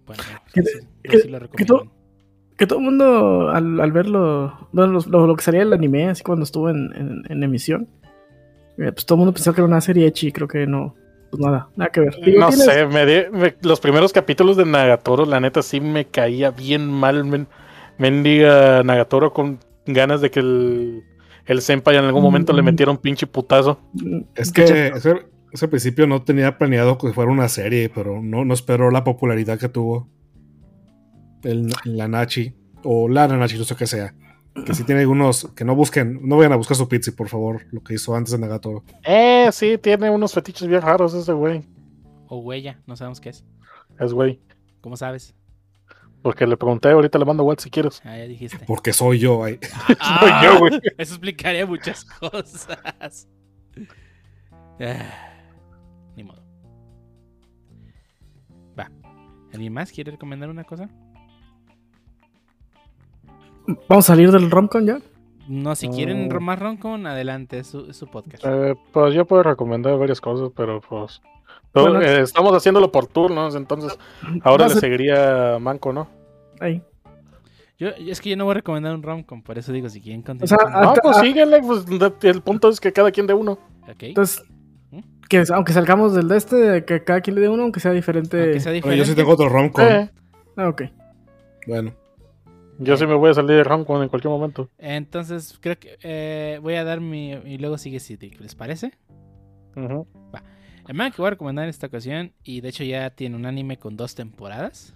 Bueno, que- sí, yo que- sí lo que recomiendo. Que todo el mundo al, al verlo, bueno, lo, lo que salía del anime, así cuando estuvo en, en- en emisión, eh, pues todo el mundo pensó que era una serie hecha y creo que no, pues nada, nada que ver. Digo, No sé, me di- me- los primeros capítulos de Nagatoro, la neta sí me caía bien mal. Men, mendiga Nagatoro con ganas de que el, el senpai en algún momento le Mm. metiera un pinche putazo. Es que ese, ese principio no tenía planeado que fuera una serie, pero no, no esperó la popularidad que tuvo el, la Nachi o la Nachi, no sé qué sea. Que sí tiene algunos que no busquen, no vayan a buscar su pizza, por favor, lo que hizo antes de Nagatoro. Eh, sí, tiene unos fetiches bien raros ese güey. O huella, no sabemos qué es. Es güey. ¿Cómo sabes? Porque le pregunté, ahorita le mando WhatsApp si quieres. Ah, ya dijiste. Porque soy yo. ay. Soy yo, güey. Eso explicaría muchas cosas. Ah, ni modo. Va. ¿Alguien más quiere recomendar una cosa? Vamos a salir del rom-com ya. No, si quieren Oh. más roncon, adelante, es su, es su podcast. Eh, pues yo puedo recomendar varias cosas, pero pues. todo- Bueno. eh, estamos haciéndolo por turnos, entonces ahora le a- seguiría Manco, ¿no? ahí. Yo, es que yo no voy a recomendar un romcom, por eso digo, si quieren sea, continuar. con- Ah, No, pues síguele, pues de- el punto es que cada quien de uno. Ok. Entonces, ¿Mm? que aunque salgamos del de este, que cada quien le dé uno, aunque sea diferente. Aunque sea Bueno, diferente. yo sí tengo otro romcom. Eh, Ah, ok. Bueno, yo sí me voy a salir de Ramcon en cualquier momento. Entonces, creo que eh, voy a dar mi. Y luego sigue City. ¿Les parece? Ujú. El manga que voy a recomendar en esta ocasión, y de hecho ya tiene un anime con dos temporadas,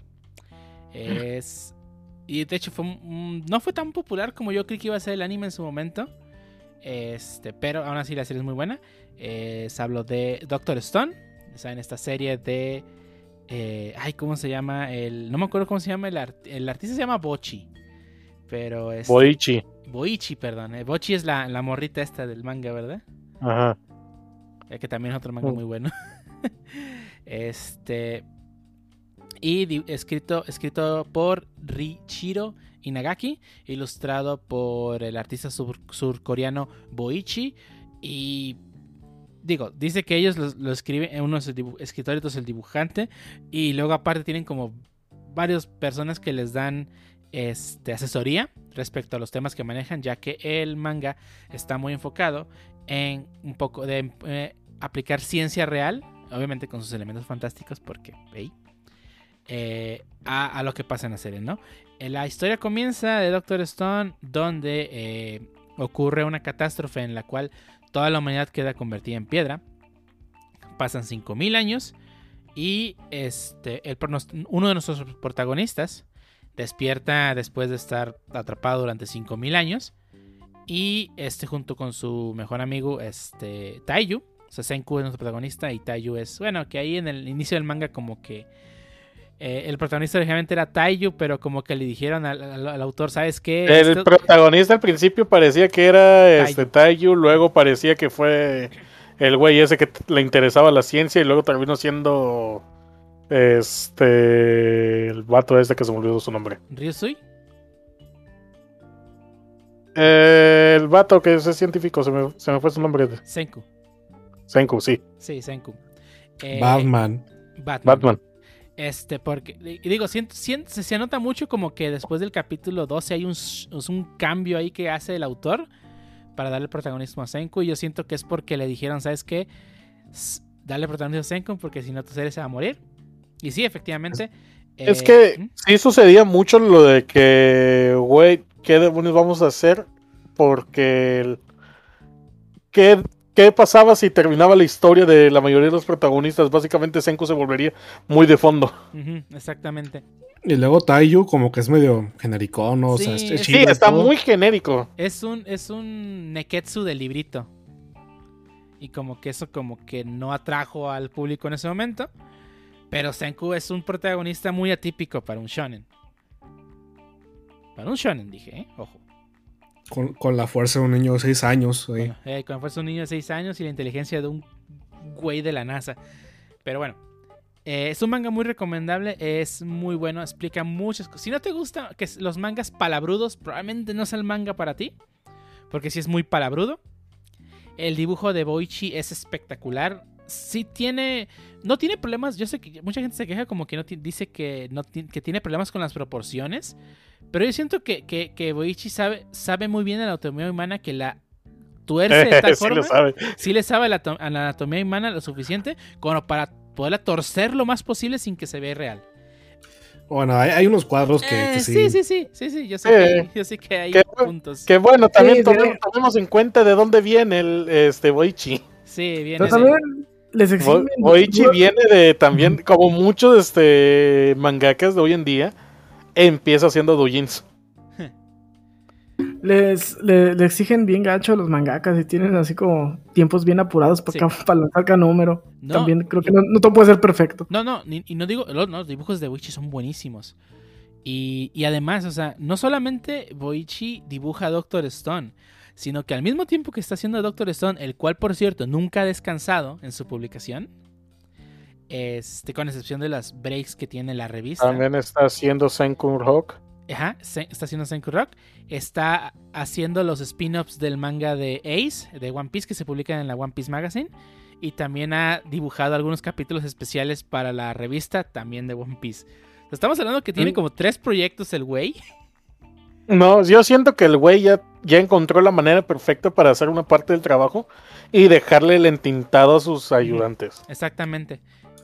es... Y de hecho fue, no fue tan popular como yo creí que iba a ser el anime en su momento. Este, pero aún así la serie es muy buena. Es, hablo de Doctor Stone. ¿Saben? Esta serie de... eh, ay, ¿cómo se llama? El, no me acuerdo cómo se llama el, art- el artista. se llama Bochi. Pero es... Boichi. Boichi, perdón. eh, Bochi es la, la morrita esta del manga, ¿verdad? Ajá. Eh, que también es otro manga Mm. muy bueno. este. Y di- escrito, escrito por Richiro Inagaki, ilustrado por el artista sur- surcoreano Boichi. Y digo, dice que ellos lo, lo escriben, uno es el dibu- escritor y otro es el dibujante. Y luego aparte tienen como varias personas que les dan este, asesoría respecto a los temas que manejan, ya que el manga está muy enfocado en un poco de eh, aplicar ciencia real, obviamente con sus elementos fantásticos, porque ¿veis? Eh, a, lo que pasa en la serie, ¿no? Eh, La historia comienza de Doctor Stone, donde ocurre una catástrofe en la cual toda la humanidad queda convertida en piedra. Pasan 5000 años y este, el, uno de nuestros protagonistas despierta después de estar atrapado durante 5000 años. Y este junto con su mejor amigo este Taiyu, o sea, Senku es nuestro protagonista y Taiyu es, bueno, que ahí en el inicio del manga como que eh, el protagonista originalmente era Taiyu, pero como que le dijeron al, al- al autor, ¿sabes qué? El Esto- protagonista al principio parecía que era este Taiyu, luego parecía que fue el güey ese que le interesaba la ciencia y luego terminó siendo este el vato este que se me olvidó su nombre. Ryusui. Eh, el vato que es científico, se me, se me fue su nombre. Senku. Senku, sí. Sí, Senku. Eh, Batman. Batman. Batman. Este, porque, y digo, siento- siento- se, se nota mucho como que después del capítulo 12 hay un, un cambio ahí que hace el autor para darle protagonismo a Senku. Y yo siento que es porque le dijeron, ¿sabes qué? Dale protagonismo a Senku porque si no tu serie se va a morir. Y sí, efectivamente. Es eh, que ¿hmm? sí sucedía mucho lo de que, güey, ¿qué demonios vamos a hacer? Porque el- ¿qué, qué pasaba si terminaba la historia de la mayoría de los protagonistas? Básicamente Senku se volvería muy de fondo. Exactamente. Y luego Taiyu como que es medio genericón, ¿no? O sea, Sí, es- es es- Sí, chido y está todo. muy genérico. Es un, es un Neketsu de librito. Y como que eso como que no atrajo al público en ese momento. Pero Senku es un protagonista muy atípico para un shonen. Para un shonen, dije, ¿eh? Ojo. Con, con la fuerza de un niño de 6 años. Bueno, eh, con fuerza un niño de 6 años y la inteligencia de un güey de la NASA. Pero bueno, eh, es un manga muy recomendable, es muy bueno, explica muchas cosas. Si no te gustan que los mangas palabrudos, probablemente no sea el manga para ti, porque si es muy palabrudo. El dibujo de Boichi es espectacular. Sí tiene, no tiene problemas. Yo sé que mucha gente se queja como que no dice que no que tiene problemas con las proporciones, pero yo siento que, que, que Boichi sabe, sabe muy bien de la anatomía humana que la tuerce de tal sí forma lo sabe. sí le sabe a la, to- a la anatomía humana lo suficiente como para poderla torcer lo más posible sin que se vea real. Bueno, hay, hay unos cuadros que, que Eh, sí. sí, sí, sí, sí, sí, yo sé, Eh, que, yo sé que hay que- puntos. Que bueno, también Sí, tomemos, en cuenta de dónde viene el este Boichi. Sí. Pero también les viene de también, como muchos este mangakas de hoy en día, empieza haciendo doujins. Les, le, le exigen bien gacho a los mangakas y tienen así como tiempos bien apurados para, Sí. cada- para lanzar cada número. No, También creo que no, no todo puede ser perfecto. No, no, ni- y no digo, no, los dibujos de Boichi son buenísimos. Y, y además, o sea, no solamente Boichi dibuja a Doctor Stone, sino que al mismo tiempo que está haciendo Doctor Stone, el cual por cierto nunca ha descansado en su publicación, este, con excepción de las breaks que tiene la revista. También está haciendo Senku Rock. Ajá, está haciendo Senku Rock. Está haciendo los spin-offs del manga de Ace, de One Piece, que se publican en la One Piece Magazine. Y también ha dibujado algunos capítulos especiales para la revista, también de One Piece. Estamos hablando que tiene Mm. como tres proyectos el güey. No, yo siento que el güey ya, ya encontró la manera perfecta para hacer una parte del trabajo y dejarle el entintado a sus ayudantes. Exactamente.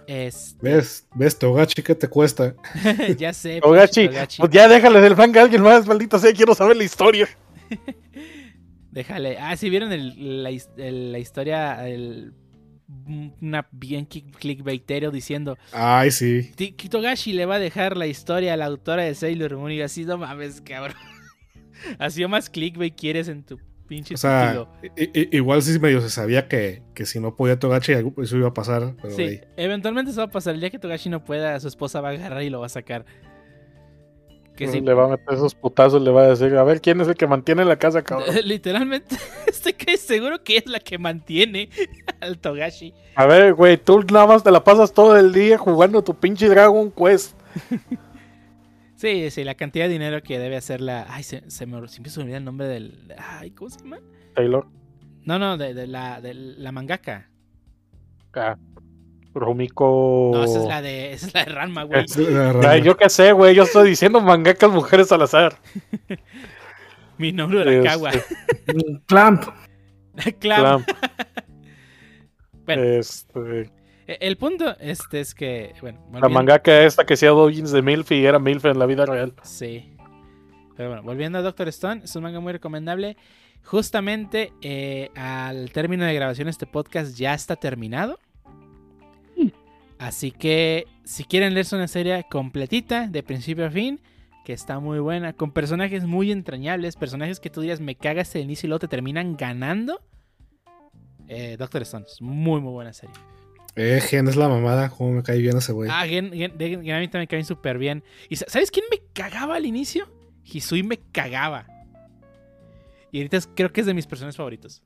Es, ¿Ves? ¿Ves, Togachi? ¿Qué te cuesta? ya sé. Togachi, pinche Togachi. pues ya déjale del manga a alguien más, maldita sea, quiero saber la historia. Déjale. Ah, si vieron el- la, el- la historia, el una bien click- clickbaitero diciendo Ay, sí. "Ti- Togashi le va a dejar la historia a la autora de Sailor Moon y así, no mames, cabrón. Así o más clickbait quieres en tu pinche O sea, igual sí medio se sabía que, que si no podía Togachi, algo- eso iba a pasar. Pero Sí, eventualmente eso va a pasar. El día que Togashi no pueda, su esposa va a agarrar y lo va a sacar. Que sí, Le va a meter esos putazos, le va a decir, a ver quién es el que mantiene la casa, cabrón. literalmente estoy casi seguro que es la que mantiene al Togashi. A ver, güey, tú nada más te la pasas todo el día jugando tu pinche Dragon Quest. Sí, sí, la cantidad de dinero que debe hacer la. Ay, se, se me siempre se me olvida el nombre del. Ay, ¿cómo se llama? Taylor. No, no, de, de la, de la mangaka. Ah, Rumiko. No, esa es la de, esa es la de Ranma, güey. Ay, yo qué sé, güey, yo estoy diciendo mangakas mujeres al azar. Mi nombre era Kawa. Este, Clamp. Clam. Clamp, Bueno, este, el punto este es que, bueno, la volviendo- mangaka esta que hacía doujins de MILF y era MILF en la vida real. Sí. Pero bueno, volviendo a Doctor Stone, es un manga muy recomendable. Justamente eh, al término de grabación este podcast ya está terminado. Así que si quieren leerse una serie completita, de principio a fin, que está muy buena, con personajes muy entrañables, personajes que tú dirías me cagas el inicio y luego te terminan ganando. Eh, Doctor Stone, es muy muy buena serie. Eh, Gen es la mamada. Cómo me cae bien ese güey. Ah, Gen, Gen- Gen- Gen a mí también me caen súper bien. ¿Y sa- sabes quién me cagaba al inicio? Hisui me cagaba. Y ahorita es- creo que es de mis personajes favoritos.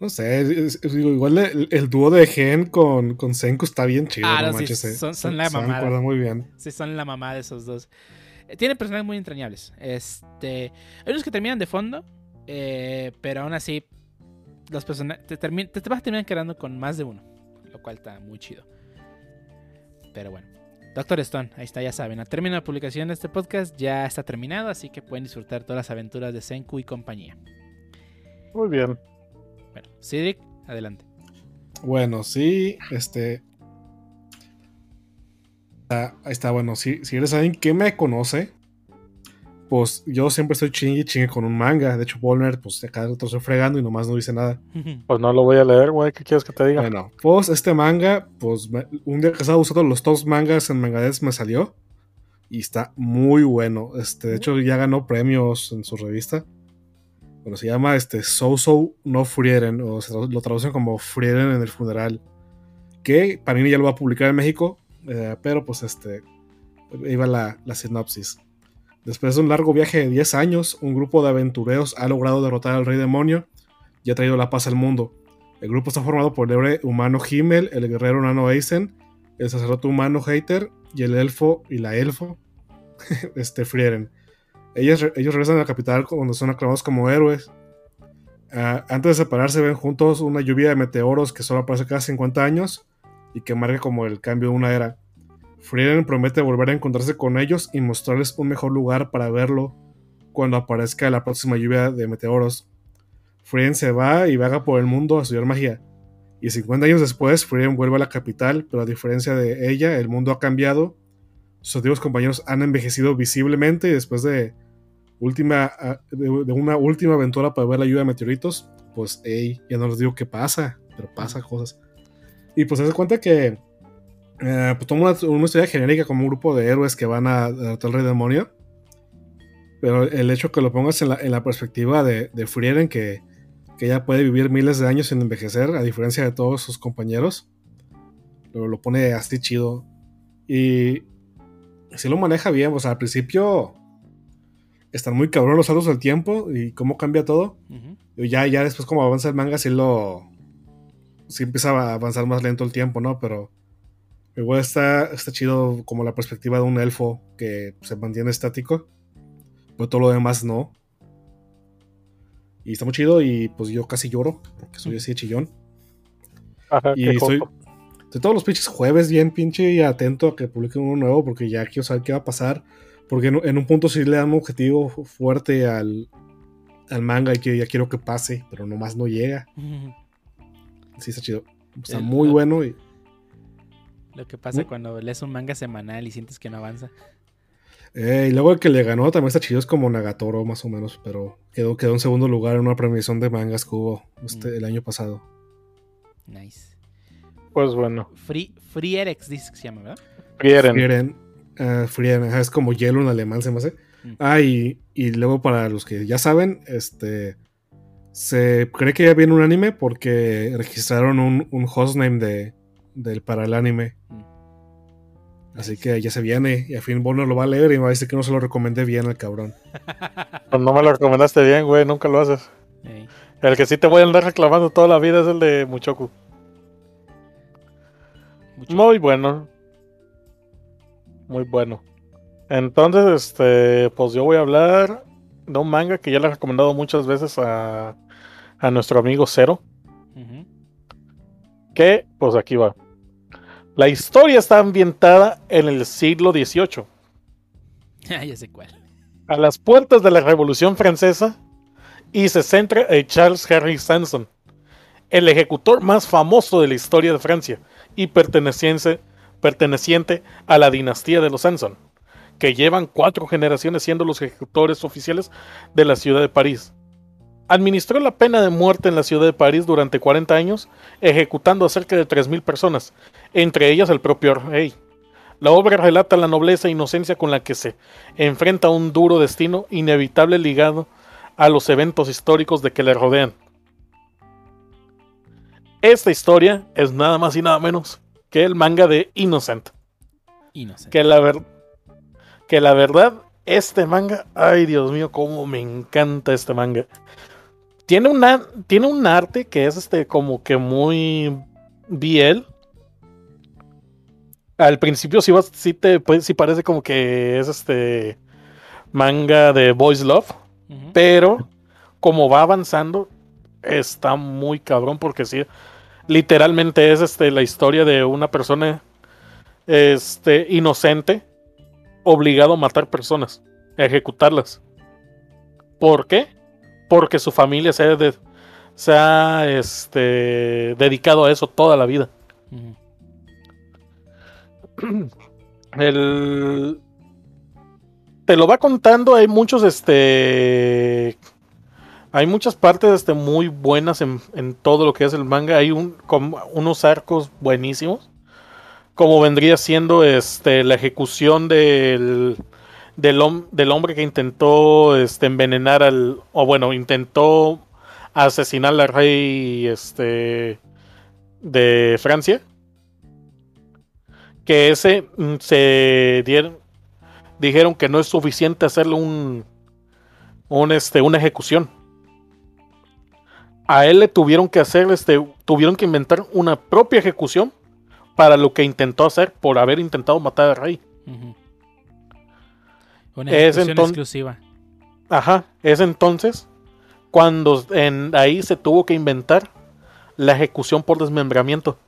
No sé, es- es- digo, igual el, el dúo de Gen con, con Senku está bien chido. Ah, no sí, manches, eh. son- son la Se mamada. acuerdan muy bien. Sí, son la mamá de esos dos. Eh, Tienen personajes muy entrañables. Este, hay unos que terminan de fondo, eh, pero aún así los personajes te, te vas a terminar quedando con más de uno, lo cual está muy chido. Pero bueno, Doctor Stone, ahí está, ya saben. Al término de la publicación de este podcast ya está terminado, así que pueden disfrutar todas las aventuras de Senku y compañía. Muy bien. Bueno, Cedric, adelante. Bueno, sí, este. Ah, ahí está, bueno, si, si eres alguien que me conoce, pues yo siempre estoy chingue y chingue con un manga. De hecho, Volner, pues acá lo estoy fregando y nomás no dice nada. Pues no lo voy a leer, güey. ¿Qué quieres que te diga? Bueno, pues este manga, pues me- un día que estaba usando los dos mangas en Mangadets me salió. Y está muy bueno. Este, de hecho, ya ganó premios en su revista. Bueno, se llama este So no Frieren, o se lo traducen como Frieren en el funeral. Que Panini ya lo va a publicar en México, eh, pero pues este, iba la, la sinopsis. Después de un largo viaje de 10 años, un grupo de aventureros ha logrado derrotar al rey demonio y ha traído la paz al mundo. El grupo está formado por el héroe humano Himmel, el guerrero nano Eisen, el sacerdote humano Hater y el elfo y la elfo este, Frieren. Ellos, ellos regresan a la capital cuando son aclamados como héroes. Ah, antes de separarse ven juntos una lluvia de meteoros que solo aparece cada 50 años y que marca como el cambio de una era. Frieren promete volver a encontrarse con ellos y mostrarles un mejor lugar para verlo cuando aparezca la próxima lluvia de meteoros. Frieren se va y vaga por el mundo a estudiar magia. Y 50 años después, Frieren vuelve a la capital, pero a diferencia de ella, el mundo ha cambiado. Sus antiguos compañeros han envejecido visiblemente y después de, última, de, una última aventura para ver la lluvia de meteoritos, pues, hey, ya no les digo qué pasa, pero pasa cosas. Y pues se cuenta que eh, pues toma una, una historia genérica como un grupo de héroes que van a derrotar al rey demonio. Pero el hecho que lo pongas en la, en la perspectiva de, de Frieren, que, que ella puede vivir miles de años sin envejecer, a diferencia de todos sus compañeros, lo, lo pone así chido. Y si lo maneja bien, o sea, al principio están muy cabrón los saltos del tiempo y cómo cambia todo. Y ya, ya después como avanza el manga, sí lo... Sí empieza a avanzar más lento el tiempo, ¿no? Pero igual está, está chido como la perspectiva de un elfo que se mantiene estático. Pero todo lo demás no. Y está muy chido y pues yo casi lloro, porque soy así de chillón. Ajá, Y estoy, estoy todos los pinches jueves bien pinche y atento a que publiquen uno nuevo porque ya quiero saber qué va a pasar. Porque en, en un punto sí le dan un objetivo fu- fuerte al, al manga y que ya quiero que pase, pero nomás no llega. Sí, está chido. Está El- muy bueno y Lo que pasa ¿Mm? cuando lees un manga semanal y sientes que no avanza. Eh, y luego el que le ganó también está chido, es como Nagatoro más o menos, pero quedó, quedó en segundo lugar en una premiación de mangas que hubo este, Mm. el año pasado. Nice. Pues bueno, Free, Frierex dice que se llama, ¿verdad? Frieren. Frieren. ah, Frieren, ajá, es como hielo en alemán, se me hace. Mm. Ah, y, y luego para los que ya saben, este. Se cree que ya viene un anime porque registraron un, un hostname de, del, para el anime. Mm. Así que ya se viene. Y a fin Bono lo va a leer y me va a decir que no se lo recomendé bien al cabrón. Pues no me lo recomendaste bien, güey, nunca lo haces. El que sí te voy a andar reclamando toda la vida es el de Muchoku. Mucho. Muy bueno. Muy bueno. Entonces, este, pues yo voy a hablar de un manga que ya le he recomendado muchas veces a, a nuestro amigo Cero. Que, pues aquí va. La historia está ambientada en el siglo XVIII, Ah, ya sé cuál. a las puertas de la Revolución Francesa, y se centra en Charles Henry Sanson, el ejecutor más famoso de la historia de Francia y perteneciente, perteneciente a la dinastía de los Sanson, que llevan cuatro generaciones siendo los ejecutores oficiales de la ciudad de París. Administró la pena de muerte en la ciudad de París durante 40 años, ejecutando a cerca de 3.000 personas, entre ellas el propio rey. La obra relata la nobleza e inocencia con la que se enfrenta a un duro destino inevitable ligado a los eventos históricos de que le rodean. Esta historia es nada más y nada menos que el manga de Innocent. Inocente. Que la, ver- que la verdad, este manga, ay Dios mío, cómo me encanta este manga. Tiene, una, tiene un arte que es este como que muy biel. Al principio sí, sí te pues, sí parece como que es este manga de Boys Love. Pero como va avanzando, está muy cabrón porque sí, literalmente es este, la historia de una persona este, inocente obligado a matar personas, a ejecutarlas. ¿Por qué? Porque su familia se ha, de- se ha, este, dedicado a eso toda la vida. El... Te lo va contando, hay muchos, este... Hay muchas partes este, muy buenas en, en todo lo que es el manga. Hay un, como unos arcos buenísimos. Como vendría siendo este, la ejecución del, del, hom- del hombre que intentó este, envenenar al... O bueno, intentó asesinar al rey este, de Francia que ese mm, se dieron dijeron que no es suficiente hacerle un, este una ejecución. A él le tuvieron que hacer este tuvieron que inventar una propia ejecución para lo que intentó hacer por haber intentado matar al rey. Una Es exclusiva. Ajá, es entonces cuando en ahí se tuvo que inventar la ejecución por desmembramiento.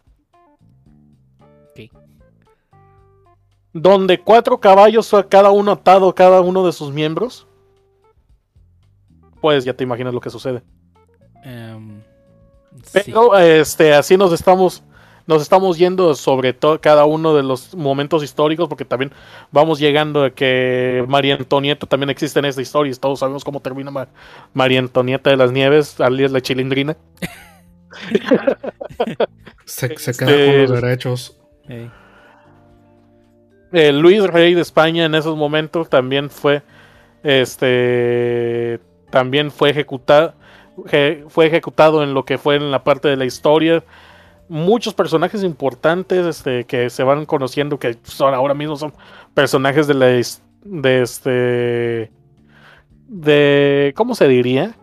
Ok. Donde cuatro caballos, cada uno atado a cada uno de sus miembros. Pues ya te imaginas lo que sucede. Em, sí. Pero este, así nos estamos, nos estamos yendo sobre todo cada uno de los momentos históricos, porque también vamos llegando a que María Antonieta también existe en esta historia. y Todos sabemos cómo termina Ma- María Antonieta de las Nieves, alias la chilindrina. Se, se Este- queda con los derechos. Eh, Luis Rey de España en esos momentos también fue este también fue ejecutado fue ejecutado en lo que fue en la parte de la historia muchos personajes importantes este, que se van conociendo que son ahora mismo son personajes de la de este de cómo se diría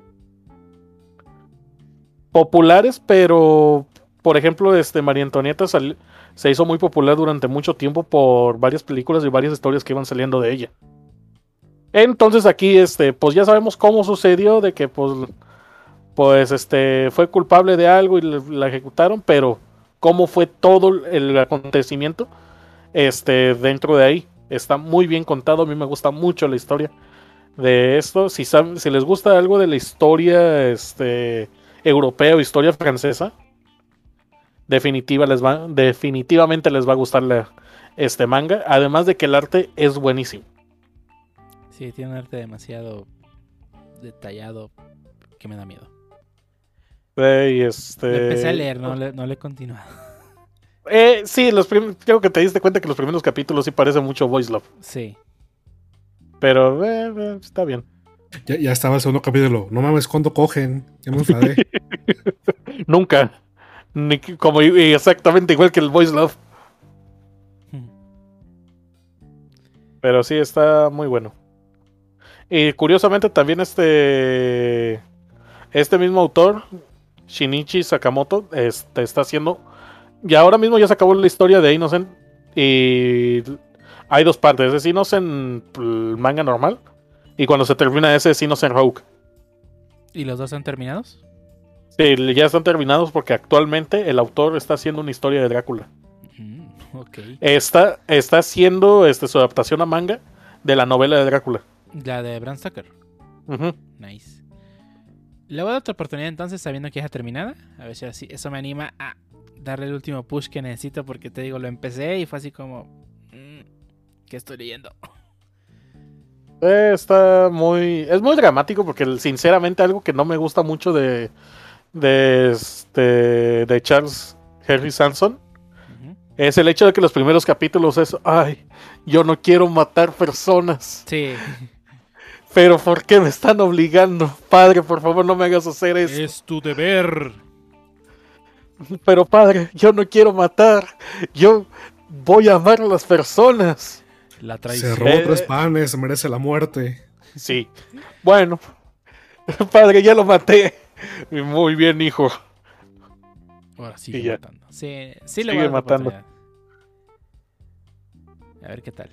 populares pero por ejemplo este María Antonieta se hizo muy popular durante mucho tiempo por varias películas y varias historias que iban saliendo de ella. Entonces aquí, este, pues ya sabemos cómo sucedió, de que pues, pues este, fue culpable de algo y la ejecutaron, pero cómo fue todo el acontecimiento, este, dentro de ahí. Está muy bien contado, a mí me gusta mucho la historia de esto. Si, saben- si les gusta algo de la historia, este, europea o historia francesa, definitiva les va, definitivamente les va a gustar este manga. Además de que el arte es buenísimo. Sí, tiene un arte demasiado detallado que me da miedo. Eh, y este... Lo empecé a leer, no, le- no le he continuado. Eh, sí, los prim- creo que te diste cuenta que los primeros capítulos sí parecen mucho Voice Love. Sí. Pero eh, eh, está bien. Ya, ya estaba el segundo capítulo. No mames, ¿cuándo cogen? Ya me enfadé. Nunca. Ni como exactamente igual que el Voice Love. Pero sí, está muy bueno. Y curiosamente también este. Este mismo autor, Shinichi Sakamoto, este, está haciendo. Y ahora mismo ya se acabó la historia de Innocent. Y hay dos partes. Es Innocent el manga normal. Y cuando se termina ese es Innocent Rogue. ¿Y los dos están terminados? Sí, ya están terminados porque actualmente el autor está haciendo una historia de Drácula. Mm. Está, está haciendo este, su adaptación a manga de la novela de Drácula. La de Bram Stoker. Nice. Le voy a dar otra oportunidad entonces, sabiendo que ya está terminada. A ver si así eso me anima a darle el último push que necesito, porque te digo, lo empecé y fue así como. mm, ¿Qué estoy leyendo? Eh, está muy. Es muy dramático porque, sinceramente, algo que no me gusta mucho de. De, este, de Charles Henry Sanson es el hecho de que los primeros capítulos es. Ay, yo no quiero matar personas. Sí. Pero ¿por qué me están obligando? Padre, por favor, no me hagas hacer esto. es tu deber. Pero padre, yo no quiero matar. Yo voy a amar a las personas. La Se traición. robó Eh, tres panes, se merece la muerte. Sí. Bueno. Padre, ya lo maté. Muy bien, hijo. Ahora sigue matando. Sí, sí le Sigue voy a matando. A ver qué tal.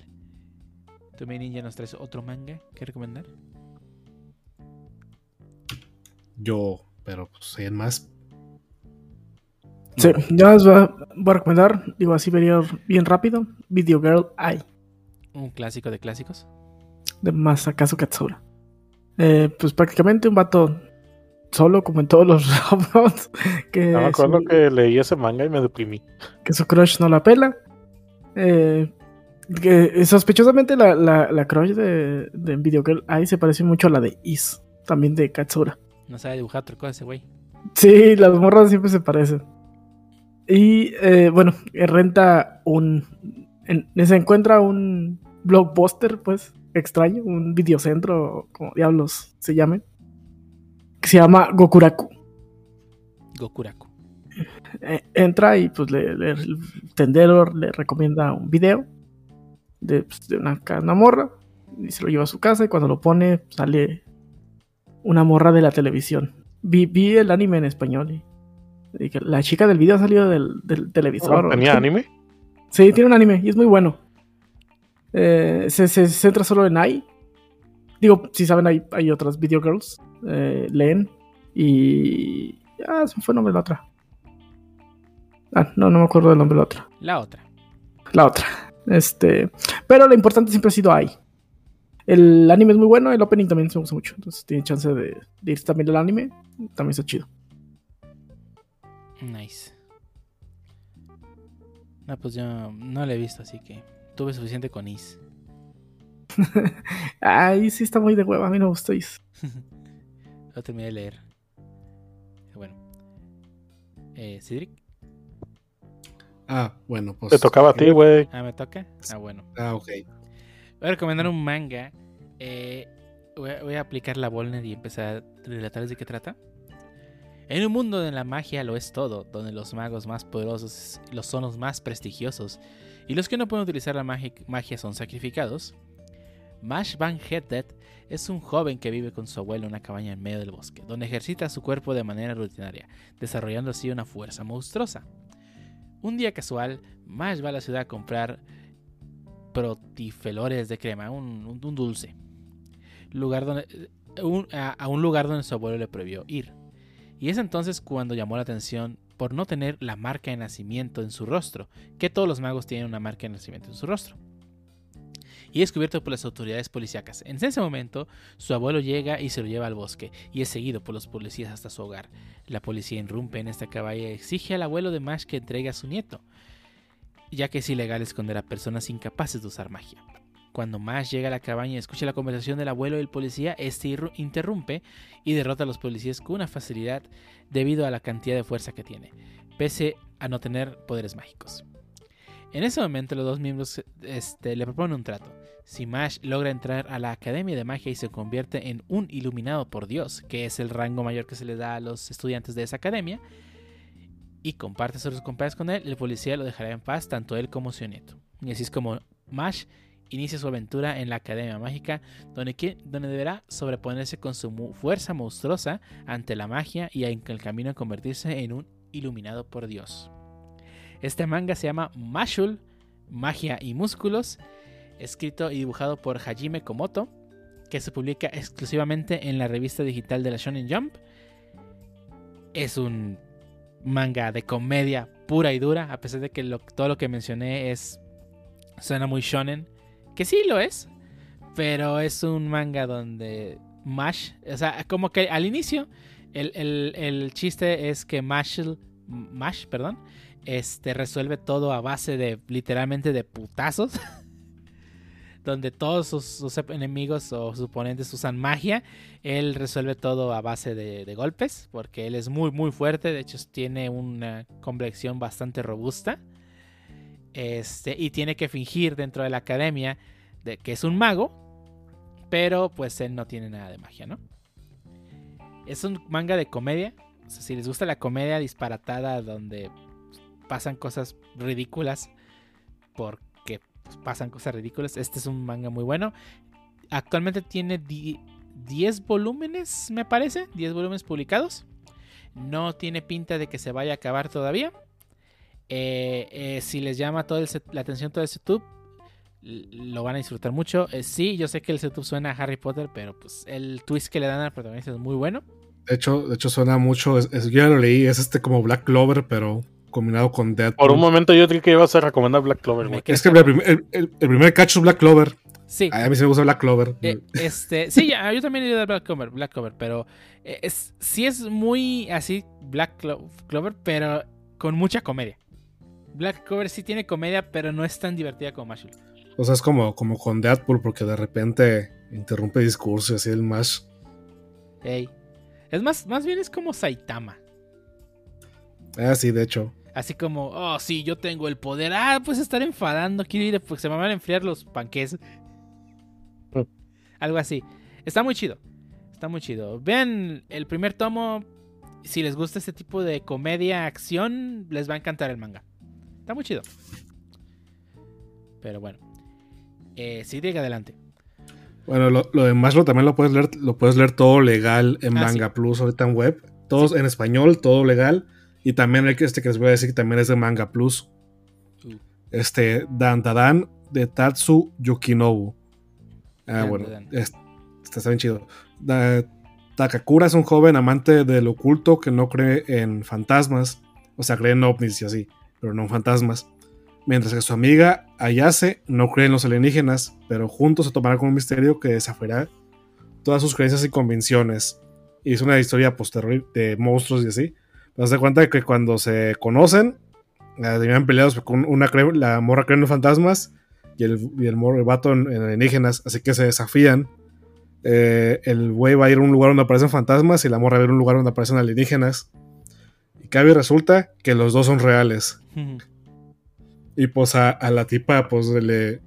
Tú, mi ninja, nos traes otro manga que recomendar. Yo, pero pues hay más. Sí, ya les voy a, voy a recomendar, digo así vería bien rápido, Video Girl Eye, Un clásico de clásicos. de Masakazu Katsura. Eh, pues prácticamente un vato solo, como en todos los robots, que, No me acuerdo su, que leí ese manga y me deprimí. que su crush no la pela. Eh, que sospechosamente la, la, la crush de, de Video Girl Eye se parece mucho a la de Is, también de Katsura. No sabe dibujar otra cosa ese güey. Sí, las morras siempre se parecen. Y eh, bueno, eh, renta un. en- se encuentra un blockbuster, pues, extraño, un videocentro, como diablos se llame, que se llama Gokuraku. Gokuraku. Eh, entra y pues le, le- el tendero le recomienda un video de, pues, de una, una morra y se lo lleva a su casa y cuando lo pone sale una morra de la televisión. Vi, vi el anime en español y, y que la chica del video ha salido del, del televisor. ¿Tenía anime? Sí, tiene un anime y es muy bueno. Eh, se, se centra solo en Ai. Digo, si saben, hay, hay otras video girls. Eh, leen. Y. Ah, se me fue el nombre de la otra. Ah, no, no me acuerdo del nombre de la otra. La otra. La otra. Este. Pero lo importante siempre ha sido Ai. El anime es muy bueno, el opening también se me gusta mucho. Entonces tiene chance de, de irse también al anime. También está chido. Nice. No, pues yo no la he visto, así que tuve suficiente con Is. Ay, sí está muy de hueva. A mí no me gusta Is. Lo terminé de leer. Bueno. Eh, Cedric. Ah, bueno, pues. Te tocaba a ti, güey. Ah, me toca. Ah, bueno. Ah, ok. Voy a recomendar un manga. eh, voy, a, voy a aplicar la Volner y empezar a relatarles de qué trata. En un mundo donde la magia lo es todo, donde los magos más poderosos los son los más prestigiosos y los que no pueden utilizar la magi- magia son sacrificados, Mash Van Headed es un joven que vive con su abuelo en una cabaña en medio del bosque, donde ejercita su cuerpo de manera rutinaria, desarrollando así una fuerza monstruosa. Un día casual, Mash va a la ciudad a comprar protifelores de crema, un, dulce. Lugar donde, a un lugar donde su abuelo le prohibió ir. Y es entonces cuando llamó la atención por no tener la marca de nacimiento en su rostro, que todos los magos tienen una marca de nacimiento en su rostro. Y descubierto por las autoridades policíacas. En ese momento, su abuelo llega y se lo lleva al bosque, y es seguido por los policías hasta su hogar. La policía irrumpe en esta cabaña y exige al abuelo de Mash que entregue a su nieto, ya que es ilegal esconder a personas incapaces de usar magia. Cuando Mash llega a la cabaña y escucha la conversación del abuelo y el policía, este interrumpe y derrota a los policías con una facilidad debido a la cantidad de fuerza que tiene, pese a no tener poderes mágicos. En ese momento los dos miembros este, le proponen un trato. Si Mash logra entrar a la Academia de Magia y se convierte en un iluminado por Dios, que es el rango mayor que se le da a los estudiantes de esa academia, y comparte sus compañeros con él, el policía lo dejará en paz, tanto él como su nieto. Y así es como Mash inicia su aventura en la Academia Mágica, donde, deberá sobreponerse con su fuerza monstruosa ante la magia y en el camino a convertirse en un iluminado por Dios. Este manga se llama Mashul, Magia y Músculos, escrito y dibujado por Hajime Komoto, que se publica exclusivamente en la revista digital de la Shonen Jump. Es un manga de comedia pura y dura, a pesar de que todo lo que mencioné es suena muy shonen, que sí lo es, pero es un manga donde Mash, o sea, como que al inicio el, el- el chiste es que Mashal- Mash, perdón, este resuelve todo a base de literalmente de putazos. donde todos sus, enemigos o sus oponentes usan magia, él resuelve todo a base de, golpes, porque él es muy muy fuerte, de hecho tiene una complexión bastante robusta. Este, y tiene que fingir dentro de la academia de que es un mago, pero pues él no tiene nada de magia, ¿no? Es un manga de comedia, si les gusta la comedia disparatada donde pasan cosas ridículas porque pues, pasan cosas ridículas, este es un manga muy bueno. Actualmente tiene di- 10 volúmenes, me parece, 10 volúmenes publicados. No tiene pinta de que se vaya a acabar todavía. Eh, eh, si les llama set- la atención todo el setup, lo van a disfrutar mucho. Eh, sí, yo sé que el setup suena a Harry Potter, pero pues el twist que le dan al protagonista es muy bueno. De hecho, de hecho suena mucho. Es- yo ya lo leí. Es este como Black Clover, pero combinado con Deadpool. Por un momento yo creí que ibas a recomendar Black Clover, güey. Es que el, prim- el- el- el primer cacho es Black Clover. Sí. A mí sí me gusta Black Clover. Eh, este, sí, yo también he ido a Black Clover, Black Clover, pero eh, es, sí es muy así Black Clo- Clover, pero con mucha comedia. Black Clover sí tiene comedia, pero no es tan divertida como Mashul. O sea, es como, como con Deadpool, porque de repente interrumpe discurso y así el Mash. Ey. Es más, más bien es como Saitama. Ah, sí, de hecho. Así como, oh, sí, yo tengo el poder. Ah, pues estar enfadando, quiero ir, porque se me van a enfriar los panques. Mm. Algo así. Está muy chido. Está muy chido. Vean el primer tomo. Si les gusta este tipo de comedia, acción, les va a encantar el manga. Está muy chido. Pero bueno. Eh, sigue adelante. Bueno, lo, lo de Mashlo también lo puedes leer, lo puedes leer todo legal en Ah, Manga Plus ahorita en web. Todos en español, todo legal. Y también este que les voy a decir que también es de Manga Plus. Uh. Este, Dan Dadan de Tatsu Yukinobu. Ah, Dan bueno, Dadan. es- está, está bien chido. Da- Takakura es un joven amante del oculto que no cree en fantasmas. O sea, cree en ovnis y así, pero no en fantasmas. Mientras que su amiga Ayase no cree en los alienígenas, pero juntos se tomarán con un misterio que desafiará todas sus creencias y convicciones. Y es una historia pues, terror- de monstruos y así. Te das cuenta que cuando se conocen, eh, terminan peleados con una la morra cree en fantasmas y el, y el, morro- el vato en, en alienígenas, así que se desafían. Eh, el güey va a ir a un lugar donde aparecen fantasmas y la morra va a ir a un lugar donde aparecen alienígenas. Y cabe y resulta que los dos son reales. Y pues a, a la tipa, pues le.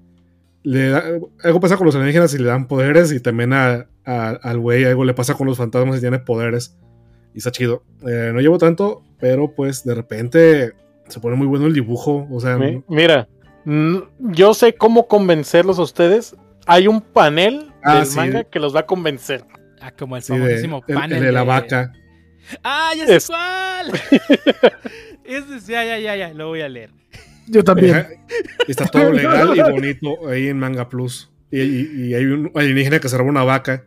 le da- algo pasa con los alienígenas y le dan poderes. Y también a- a- al güey algo le pasa con los fantasmas y tiene poderes. Y está chido. Eh, no llevo tanto, pero pues de repente se pone muy bueno el dibujo. O sea, Mi- Mira, yo sé cómo convencerlos a ustedes. Hay un panel Ah, del sí. manga que los va a convencer. Ah, como el sí, famosísimo el- panel el de la vaca. Ah, ya sé Es- cuál. Ese es- ya, ya, ya, ya, lo voy a leer. Yo también. Ajá. Está todo legal y bonito ahí en Manga Plus. Y, y- y hay un alienígena que se roba una vaca.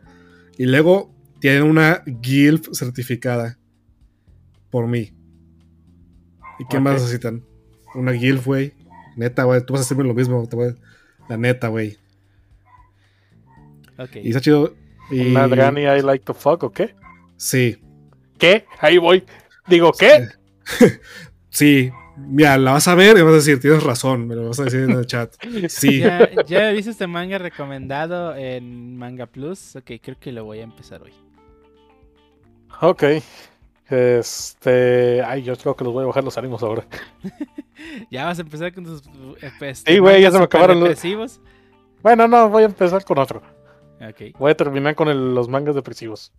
Y luego tiene una GILF certificada. Por mí. ¿Y qué más necesitan? Una GILF, güey. Neta, güey. Tú vas a hacerme lo mismo. te voy- La neta, güey. Ok. Y está chido. Y... Una Granny I like to fuck, ¿o qué? Sí. ¿Qué? Ahí voy. Digo, ¿qué? Sí, Mira, la vas a ver y vas a decir, tienes razón, me lo vas a decir en el chat. Sí. ¿Ya, ya viste este manga recomendado en Manga Plus? Ok, creo que lo voy a empezar hoy. Ok. Este. Ay, yo creo que los voy a bajar los ánimos ahora. ¿Ya vas a empezar con tus... eh, pues, Sí, güey, ya se me acabaron los-? Bueno, no, voy a empezar con otro. Ok. Voy a terminar con el- los mangas depresivos.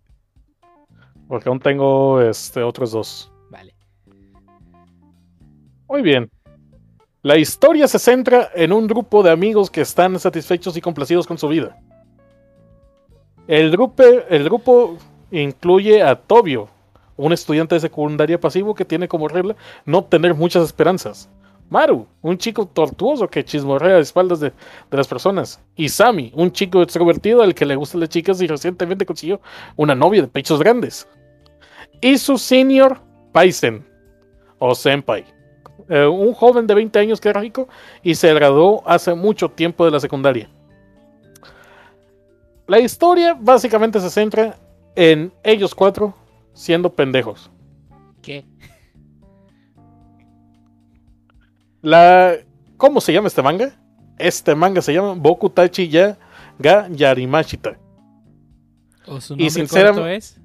Porque aún tengo este, otros dos. Vale. Muy bien. La historia se centra en un grupo de amigos que están satisfechos y complacidos con su vida. El grupo, el grupo incluye a Tobio, un estudiante de secundaria pasivo que tiene como regla no tener muchas esperanzas. Maru, un chico tortuoso que chismorrea a espaldas de, de las personas. Y Sami, un chico extrovertido al que le gustan las chicas y recientemente consiguió una novia de pechos grandes. Y su senior, Paisen, o Senpai. Eh, un joven de 20 años que era rico y se graduó hace mucho tiempo de la secundaria. La historia básicamente se centra en ellos cuatro siendo pendejos. ¿Qué? La, ¿Cómo se llama este manga? Este manga se llama Boku Tachi ya ga Yarimashita. ¿O su Y nombre sinceram- corto es?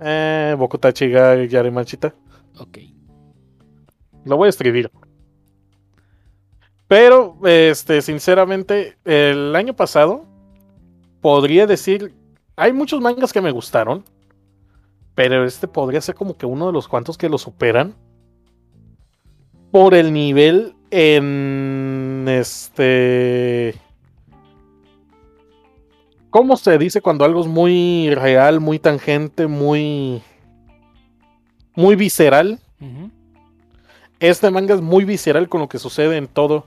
Eh, Boku Tachi ga Yarimashita. Ok. Lo voy a escribir. Pero, este, sinceramente, el año pasado podría decir, hay muchos mangas que me gustaron, pero este podría ser como que uno de los cuantos que lo superan por el nivel en este ¿Cómo se dice cuando algo es muy real, muy tangente, muy muy visceral? Este manga es muy visceral con lo que sucede en todo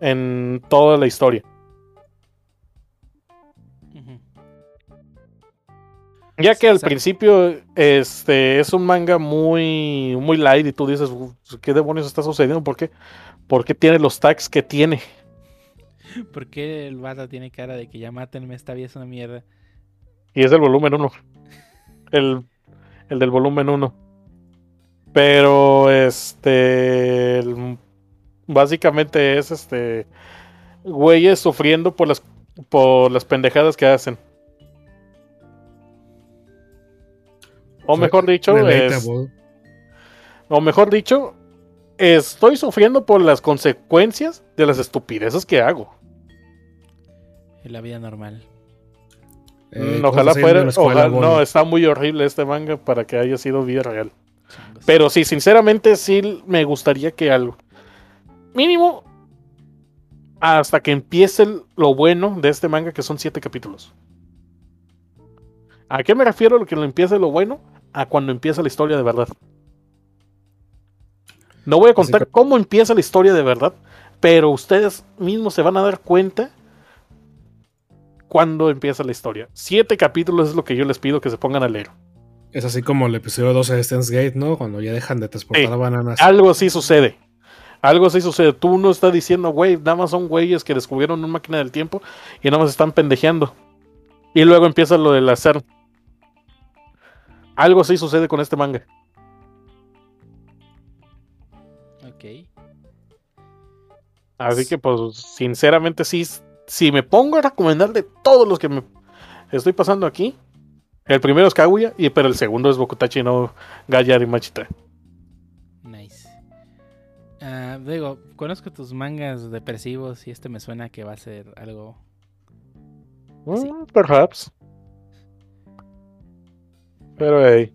en toda la historia. Ya que al Exacto. principio este es un manga muy muy light y tú dices, "Uf, ¿qué demonios está sucediendo? ¿Por qué? ¿Por qué tiene los tags que tiene? ¿Por qué el vato tiene cara de que ya mátenme, esta es una mierda? Y es el volumen 1. El, el del volumen 1. Pero este el- básicamente es este güeyes sufriendo por las por las pendejadas que hacen. O mejor dicho, es, o mejor dicho, estoy sufriendo por las consecuencias de las estupideces que hago. En la vida normal. Eh, Mm, ojalá fuera, escuela, ojalá- no, está muy horrible este manga para que haya sido vida real. Changos. Pero sí, sinceramente sí me gustaría que algo. Mínimo. Hasta que empiece el- lo bueno de este manga, que son siete capítulos. ¿A qué me refiero lo que lo empiece lo bueno? A cuando empieza la historia de verdad. No voy a contar Básica- cómo empieza la historia de verdad, pero ustedes mismos se van a dar cuenta cuando empieza la historia. Siete capítulos es lo que yo les pido que se pongan a leer. Es así como el episodio 12 de Steins Gate, ¿no? Cuando ya dejan de transportar bananas. Algo así sucede. Algo así sucede. Tú no estás diciendo, güey, nada más son güeyes que descubrieron una máquina del tiempo y nada más están pendejeando. Y luego empieza lo del hacer. Algo así sucede con este manga. Ok. Así que, pues, sinceramente, sí. Si me pongo a recomendar de todos los que me estoy pasando aquí, el primero es Kaguya, y, pero el segundo es Bokutachi no Gayari Machita. Nice. Ah, digo, conozco tus mangas depresivos y este me suena que va a ser algo. Sí. Mm, perhaps. Pero hey.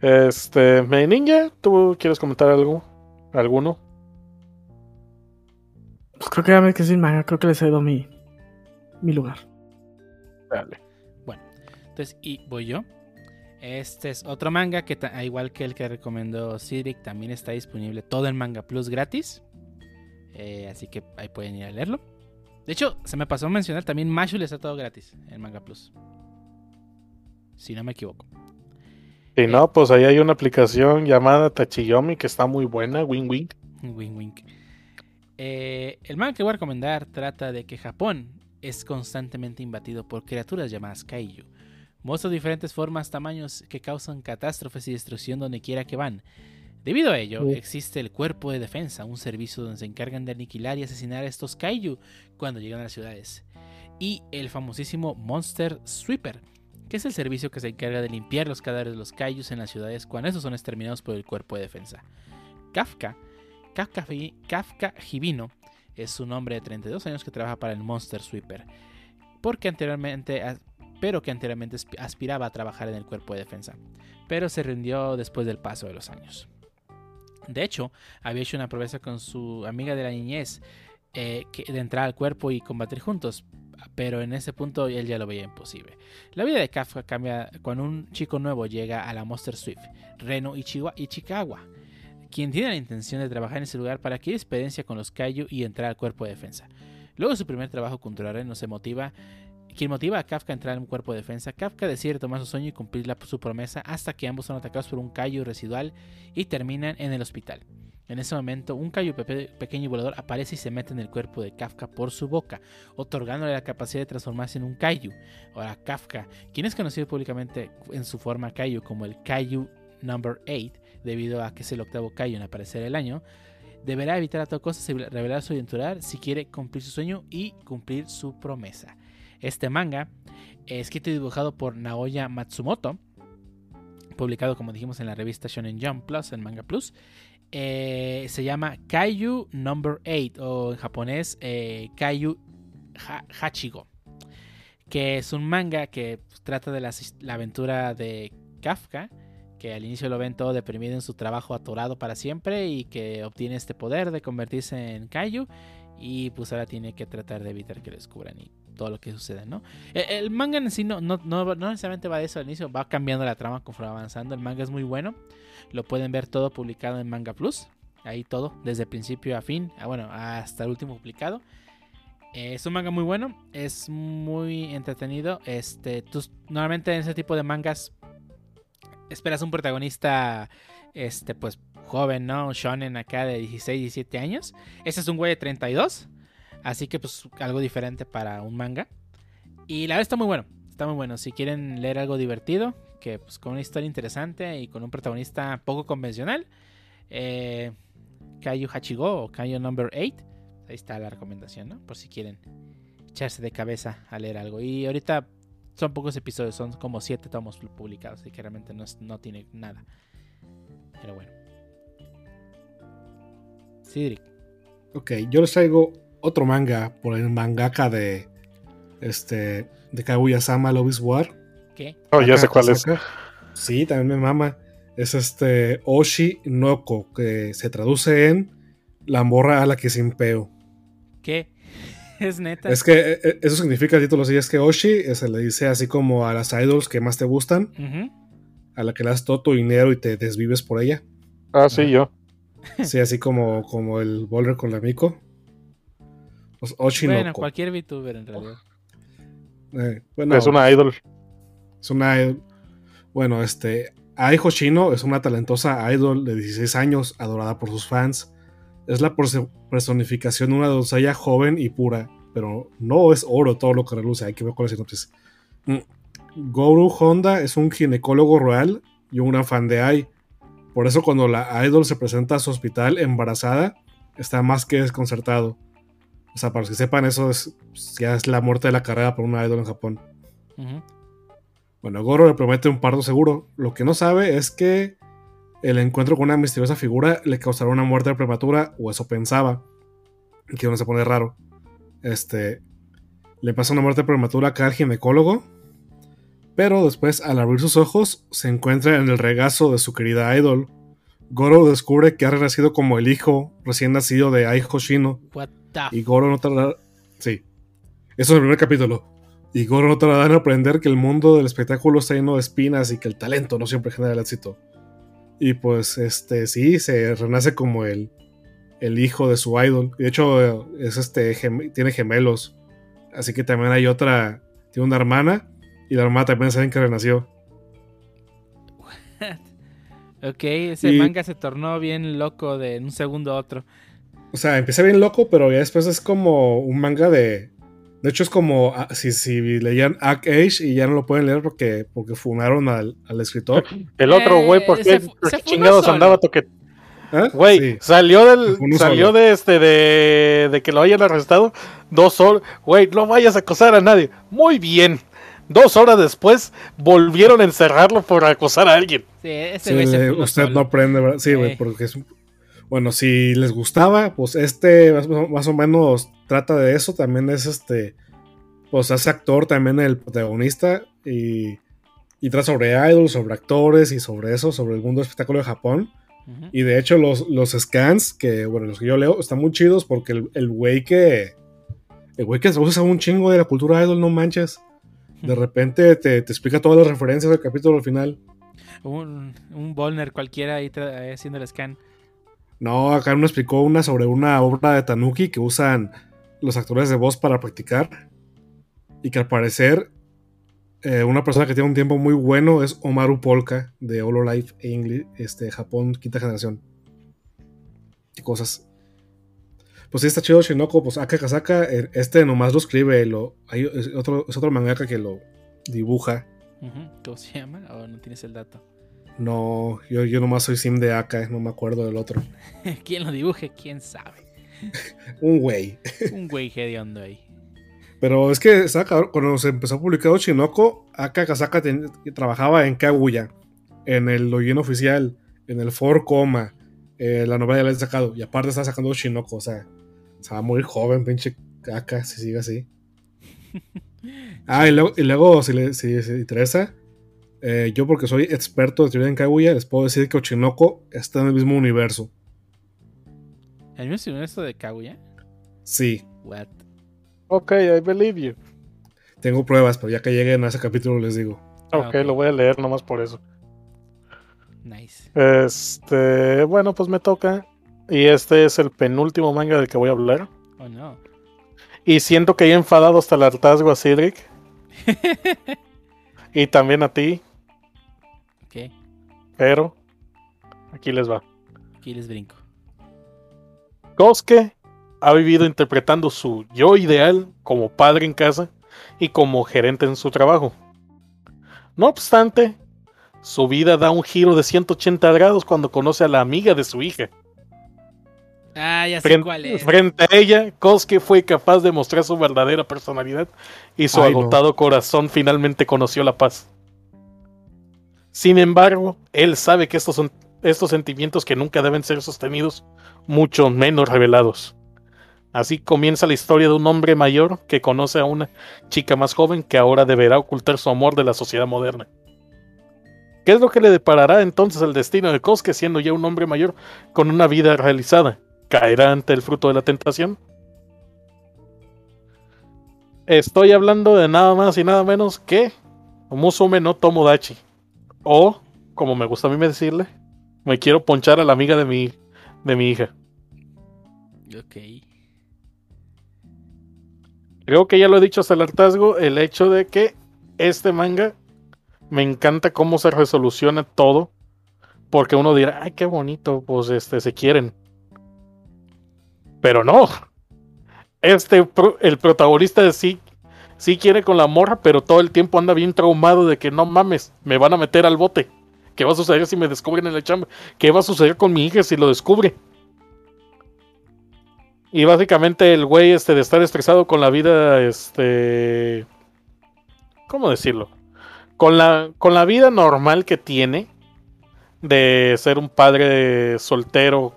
Este, May Ninja, ¿tú quieres comentar algo? ¿Alguno? Pues creo que ya me quedé sin manga, creo que le cedo mi, mi lugar. Dale. Entonces, y voy yo. Este es otro manga que, igual que el que recomendó Cedric, también está disponible todo en Manga Plus gratis. Eh, así que ahí pueden ir a leerlo. De hecho, se me pasó a mencionar también Mashul está todo gratis en Manga Plus. Si no me equivoco. Si no, pues ahí hay una aplicación llamada Tachiyomi que está muy buena, Wing Wing. Wink, wink. Eh, el manga que voy a recomendar trata de que Japón es constantemente invadido por criaturas llamadas Kaiju. Monstruos de diferentes formas, tamaños que causan catástrofes y destrucción donde quiera que van. Debido a ello, Sí. existe el Cuerpo de Defensa, un servicio donde se encargan de aniquilar y asesinar a estos kaiju cuando llegan a las ciudades. Y el famosísimo Monster Sweeper, que es el servicio que se encarga de limpiar los cadáveres de los kaijus en las ciudades cuando estos son exterminados por el Cuerpo de Defensa. Kafka, Kafka, Kafka es un hombre de 32 años que trabaja para el Monster Sweeper, porque anteriormente, pero que anteriormente aspi- aspiraba a trabajar en el Cuerpo de Defensa, pero se rindió después del paso de los años. De hecho, había hecho una promesa con su amiga de la niñez eh, que- de entrar al cuerpo y combatir juntos, pero en ese punto él ya lo veía imposible. La vida de Kafka cambia cuando un chico nuevo llega a la Monster Swift, Reno Ichiwa- Ichikawa, quien tiene la intención de trabajar en ese lugar para adquirir experiencia con los Kaiju y entrar al cuerpo de defensa. Luego de su primer trabajo contra Reno se motiva, quien motiva a Kafka a entrar en un cuerpo de defensa, Kafka decide tomar su sueño y cumplir su promesa hasta que ambos son atacados por un Kaiju residual y terminan en el hospital. En ese momento, un pepe- pequeño y volador aparece y se mete en el cuerpo de Kafka por su boca, otorgándole la capacidad de transformarse en un Kaiju. Ahora, Kafka, quien es conocido públicamente en su forma Kaiju como el Kaiju Number 8, debido a que es el octavo Kaiju en aparecer el año, deberá evitar a toda costa revelar su identidad si quiere cumplir su sueño y cumplir su promesa. Este manga, escrito y dibujado por Naoya Matsumoto, publicado como dijimos en la revista Shonen Jump Plus, en Manga Plus, eh, se llama Kaiju Number 8 o en japonés eh, Hachigo, que es un manga que trata de la aventura de Kafka, que al inicio lo ven todo deprimido en su trabajo atorado para siempre y que obtiene este poder de convertirse en Kaiju y pues ahora tiene que tratar de evitar que lo descubran y todo lo que sucede, ¿no? El, el manga en sí no, no, no, no necesariamente va de eso al inicio, va cambiando la trama conforme va avanzando. El manga es muy bueno, lo pueden ver todo publicado en Manga Plus, ahí todo, desde principio a fin, ah, bueno, hasta el último publicado. Eh, es un manga muy bueno, es muy entretenido. Este, tú, normalmente en ese tipo de mangas esperas un protagonista, este, pues joven, ¿no? Un shonen acá de 16, 17 años. Este es un güey de 32. Así que pues algo diferente para un manga. Y la verdad está muy bueno. Está muy bueno. Si quieren leer algo divertido, que pues con una historia interesante y con un protagonista poco convencional. Eh, Hachigo o Kaiju Number 8. Ahí está la recomendación, ¿no? Por si quieren echarse de cabeza a leer algo. Y ahorita son pocos episodios, son como 7 tomos publicados. Así que realmente no, no tiene nada. Pero bueno. Cedric. Ok, yo les traigo otro manga por el mangaka de este de Kaguya-sama Love is War. ¿Qué? Oh, ya sé cuál es. Sí, también me mama. Es este Oshi Noko, que se traduce en la morra a la que sin peo. ¿Qué? Es neta. Es que eh, eh, eso significa el título, sí, es que Oshi eh, se le dice así como a las idols que más te gustan, a la que le das todo tu dinero y te desvives por ella. Ah, sí, yo. Sí, así como, como el Boulder con la Miko. Pues, Oshi Bueno, cualquier VTuber en realidad. Eh, bueno, Es una idol. Es una. Bueno, este. Ai Hoshino es una talentosa idol de 16 años, adorada por sus fans. Es la personificación de una doncella joven y pura, pero no es oro todo lo que reluce. Hay que ver con la sinopsis. Mm. Goru Honda es un ginecólogo real y un gran fan de Ai. Por eso, cuando la idol se presenta a su hospital embarazada, está más que desconcertado. O sea, para los que sepan, eso es, ya es la muerte de la carrera por una idol en Japón. Bueno, Goro le promete un parto seguro. Lo que no sabe es que el encuentro con una misteriosa figura le causará una muerte prematura, o eso pensaba. Y que no se pone raro. Este. Le pasa una muerte prematura acá al ginecólogo. Pero después, al abrir sus ojos, se encuentra en el regazo de su querida idol. Goro descubre que ha renacido como el hijo recién nacido de Ai Hoshino. What Y Goro no tardará. Sí. Eso es el primer capítulo. Y Goro no tardará en aprender que el mundo del espectáculo está lleno de espinas y que el talento no siempre genera el éxito. Y pues, este, sí, se renace como el, el hijo de su idol. De hecho, es este, gem- tiene gemelos. Así que también hay otra. Tiene una hermana. Y la hermana también saben que renació. Ok, ese Y- manga se tornó bien loco de un segundo a otro. O sea, empieza bien loco, pero ya después es como un manga de. De hecho, es como ah, si, si leían Act Age y ya no lo pueden leer porque, porque fumaron al, al escritor. El otro Eh, güey, ¿por se qué, fu- por se chingados solo. andaba toque, ¿Ah? Güey, Sí. salió del, salió solo. de este, de, de que lo hayan arrestado dos horas. Güey, no vayas a acosar a nadie. Muy bien. Dos horas después volvieron a encerrarlo por acosar a alguien. Sí, ese Sí, güey usted solo. no aprende, ¿verdad? Sí, güey, Eh. porque es un- Bueno, si les gustaba, pues este más, más o menos trata de eso. También es este. Pues hace actor también el protagonista. Y, y trata sobre idols, sobre actores y sobre eso, sobre el mundo del espectáculo de Japón. Y de hecho, los, los scans, que bueno, los que yo leo, están muy chidos porque el el güey que. El güey que usa un chingo de la cultura idol, no manches. De repente te, te explica todas las referencias del capítulo al final. Un, un Volner cualquiera ahí haciendo el scan. No, acá me explicó una sobre una obra de Tanuki que usan los actores de voz para practicar. Y que al parecer, eh, una persona que tiene un tiempo muy bueno es Omaru Polka de Hololive English, este, Japón, quinta generación. Y cosas. Pues sí, está chido Shinoko. Pues Aka Kasaka, eh, este nomás lo escribe. Lo, hay, es, otro, es otro mangaka que lo dibuja. ¿Cómo se llama? ¿O no tienes el dato? No, yo, yo nomás soy sim de Aka, no me acuerdo del otro. ¿Quién lo dibuje? ¿Quién sabe? Un güey. Un güey hediondo ahí. Pero es que cuando se empezó a publicar Oshinoko, Aka Kasaka ten- trabajaba en Kaguya, en el login oficial, en el For Coma, eh, la novela ya la han sacado, y aparte está sacando Oshinoko, o sea, se va a morir joven, pinche Aka, si sigue así. Ah, y luego, y luego, si le si, si interesa, eh, yo porque soy experto de teoría en Kaguya, les puedo decir que Oshinoko está en el mismo universo. ¿El mismo universo de Kaguya? Sí, What? Ok, I believe you. tengo pruebas, pero ya que lleguen a ese capítulo les digo. Ah, ok, ok. lo voy a leer nomás por eso. Nice. Este, bueno, pues me toca. Y este es el penúltimo manga del que voy a hablar. Oh no. Y siento que he enfadado hasta el hartazgo a Cedric. y también a ti. Pero aquí les va. Aquí les brinco. Kosuke ha vivido interpretando su yo ideal como padre en casa y como gerente en su trabajo. No obstante, su vida da un giro de 180 grados cuando conoce a la amiga de su hija. Ah, ya sé Frente, cuál es. frente a ella, Kosuke fue capaz de mostrar su verdadera personalidad y su Ay, no. agotado corazón finalmente conoció la paz. Sin embargo, él sabe que estos son estos sentimientos que nunca deben ser sostenidos, mucho menos revelados. Así comienza la historia de un hombre mayor que conoce a una chica más joven que ahora deberá ocultar su amor de la sociedad moderna. ¿Qué es lo que le deparará entonces el destino de Kosuke siendo ya un hombre mayor con una vida realizada? ¿Caerá ante el fruto de la tentación? Estoy hablando de nada más y nada menos que Musume no Tomodachi. O, como me gusta a mí decirle, me quiero ponchar a la amiga de mi, de mi hija. Ok. Creo que ya lo he dicho hasta el hartazgo, el hecho de que este manga me encanta cómo se resoluciona todo. Porque uno dirá, ay, qué bonito, pues este, se quieren. Pero no. Este, el protagonista de sí, sí quiere con la morra, pero todo el tiempo anda bien traumado de que no mames, me van a meter al bote. ¿Qué va a suceder si me descubren en la chamba? ¿Qué va a suceder con mi hija si lo descubre? Y básicamente el güey este de estar estresado con la vida, este... ¿Cómo decirlo? Con la, con la vida normal que tiene de ser un padre soltero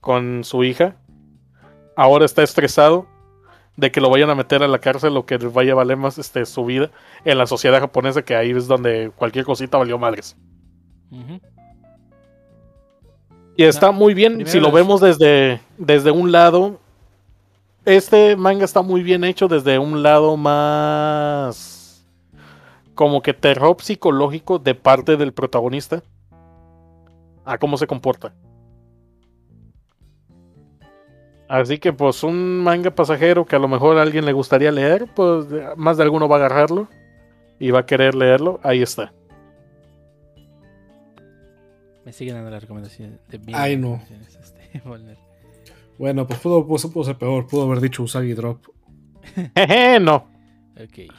con su hija, ahora está estresado de que lo vayan a meter a la cárcel o que vaya a valer más este, su vida en la sociedad japonesa, que ahí es donde cualquier cosita valió madres. Y está muy bien si lo vemos desde, desde un lado. Este manga está muy bien hecho desde un lado más como que terror psicológico de parte del protagonista a cómo se comporta. Así que pues un manga pasajero que a lo mejor a alguien le gustaría leer, pues más de alguno va a agarrarlo y va a querer leerlo. Ahí está. Me siguen dando la recomendación de bien Ay, no. recomendaciones, este. Bueno, pues pudo, pudo, pudo ser peor, pudo haber dicho Usagi Drop. Jeje, no. Ok.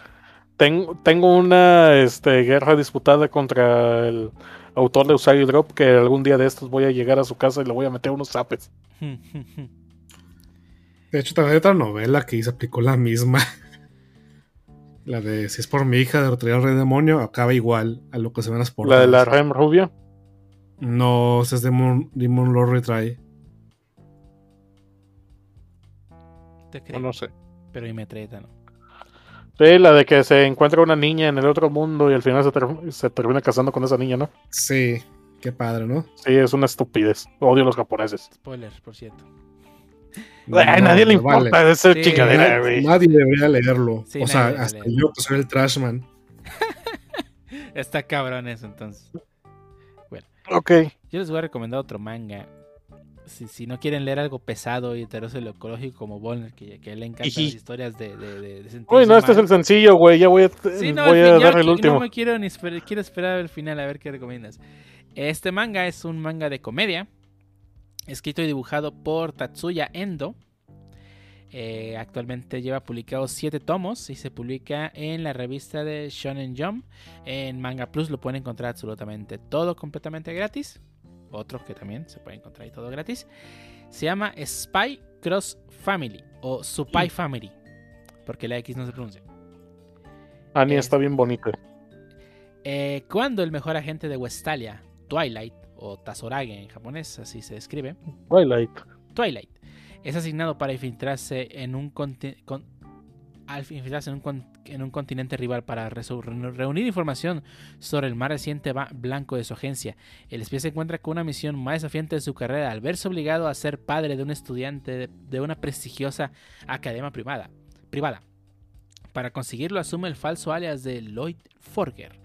ten- tengo una este, guerra disputada contra el autor de Usagi Drop que algún día de estos voy a llegar a su casa y le voy a meter unos zapes. De hecho, también hay otra novela que se aplicó la misma. La de Si es por mi hija de Rotary al Rey Demonio, acaba igual a lo que se ven las portadas. La de la Rem Rubia. No, ese es Demon, Demon Lord Retry. Te creo, No, no sé. pero y metralleta no. Sí, la de que se encuentra una niña en el otro mundo y al final se, ter- se termina casando con esa niña, ¿no? Sí, qué padre, ¿no? Sí, es una estupidez. Odio a los japoneses. Spoilers, por cierto. No, nadie le no vale. importa esa Sí. chingadera, Nadie, güey. nadie debería leerlo. Sí, o sea, hasta leerlo. yo que soy el Trashman. Está cabrón eso entonces. Ok. Yo les voy a recomendar otro manga. Si, si no quieren leer algo pesado y heteroso ecológico como Bonner, que, que a él le encantan las historias de, de, de, de sentirse Uy, no, este es el sencillo, güey. Ya voy a, Sí, no, voy a fin, dar el último. No me quiero ni esperar, quiero esperar al final a ver qué recomiendas. Este manga es un manga de comedia, escrito y dibujado por Tatsuya Endo. Eh, actualmente lleva publicados 7 tomos y se publica en la revista de Shonen Jump. En Manga Plus lo pueden encontrar absolutamente todo completamente gratis. Otros que también se puede encontrar ahí todo gratis. Se llama Spy Cross Family o Supai Family, porque la X no se pronuncia. Annie es- está bien bonita. Eh, cuando el mejor agente de Westalia, Twilight, o Tazorage en japonés, así se describe, Twilight. Twilight, es asignado para infiltrarse en un, conti- con- al infiltrarse en un, con- en un continente rival para reunir información sobre el más reciente blanco de su agencia. El espía se encuentra con una misión más desafiante de su carrera al verse obligado a ser padre de un estudiante de, de una prestigiosa academia privada. privada. Para conseguirlo asume el falso alias de Lloyd Forger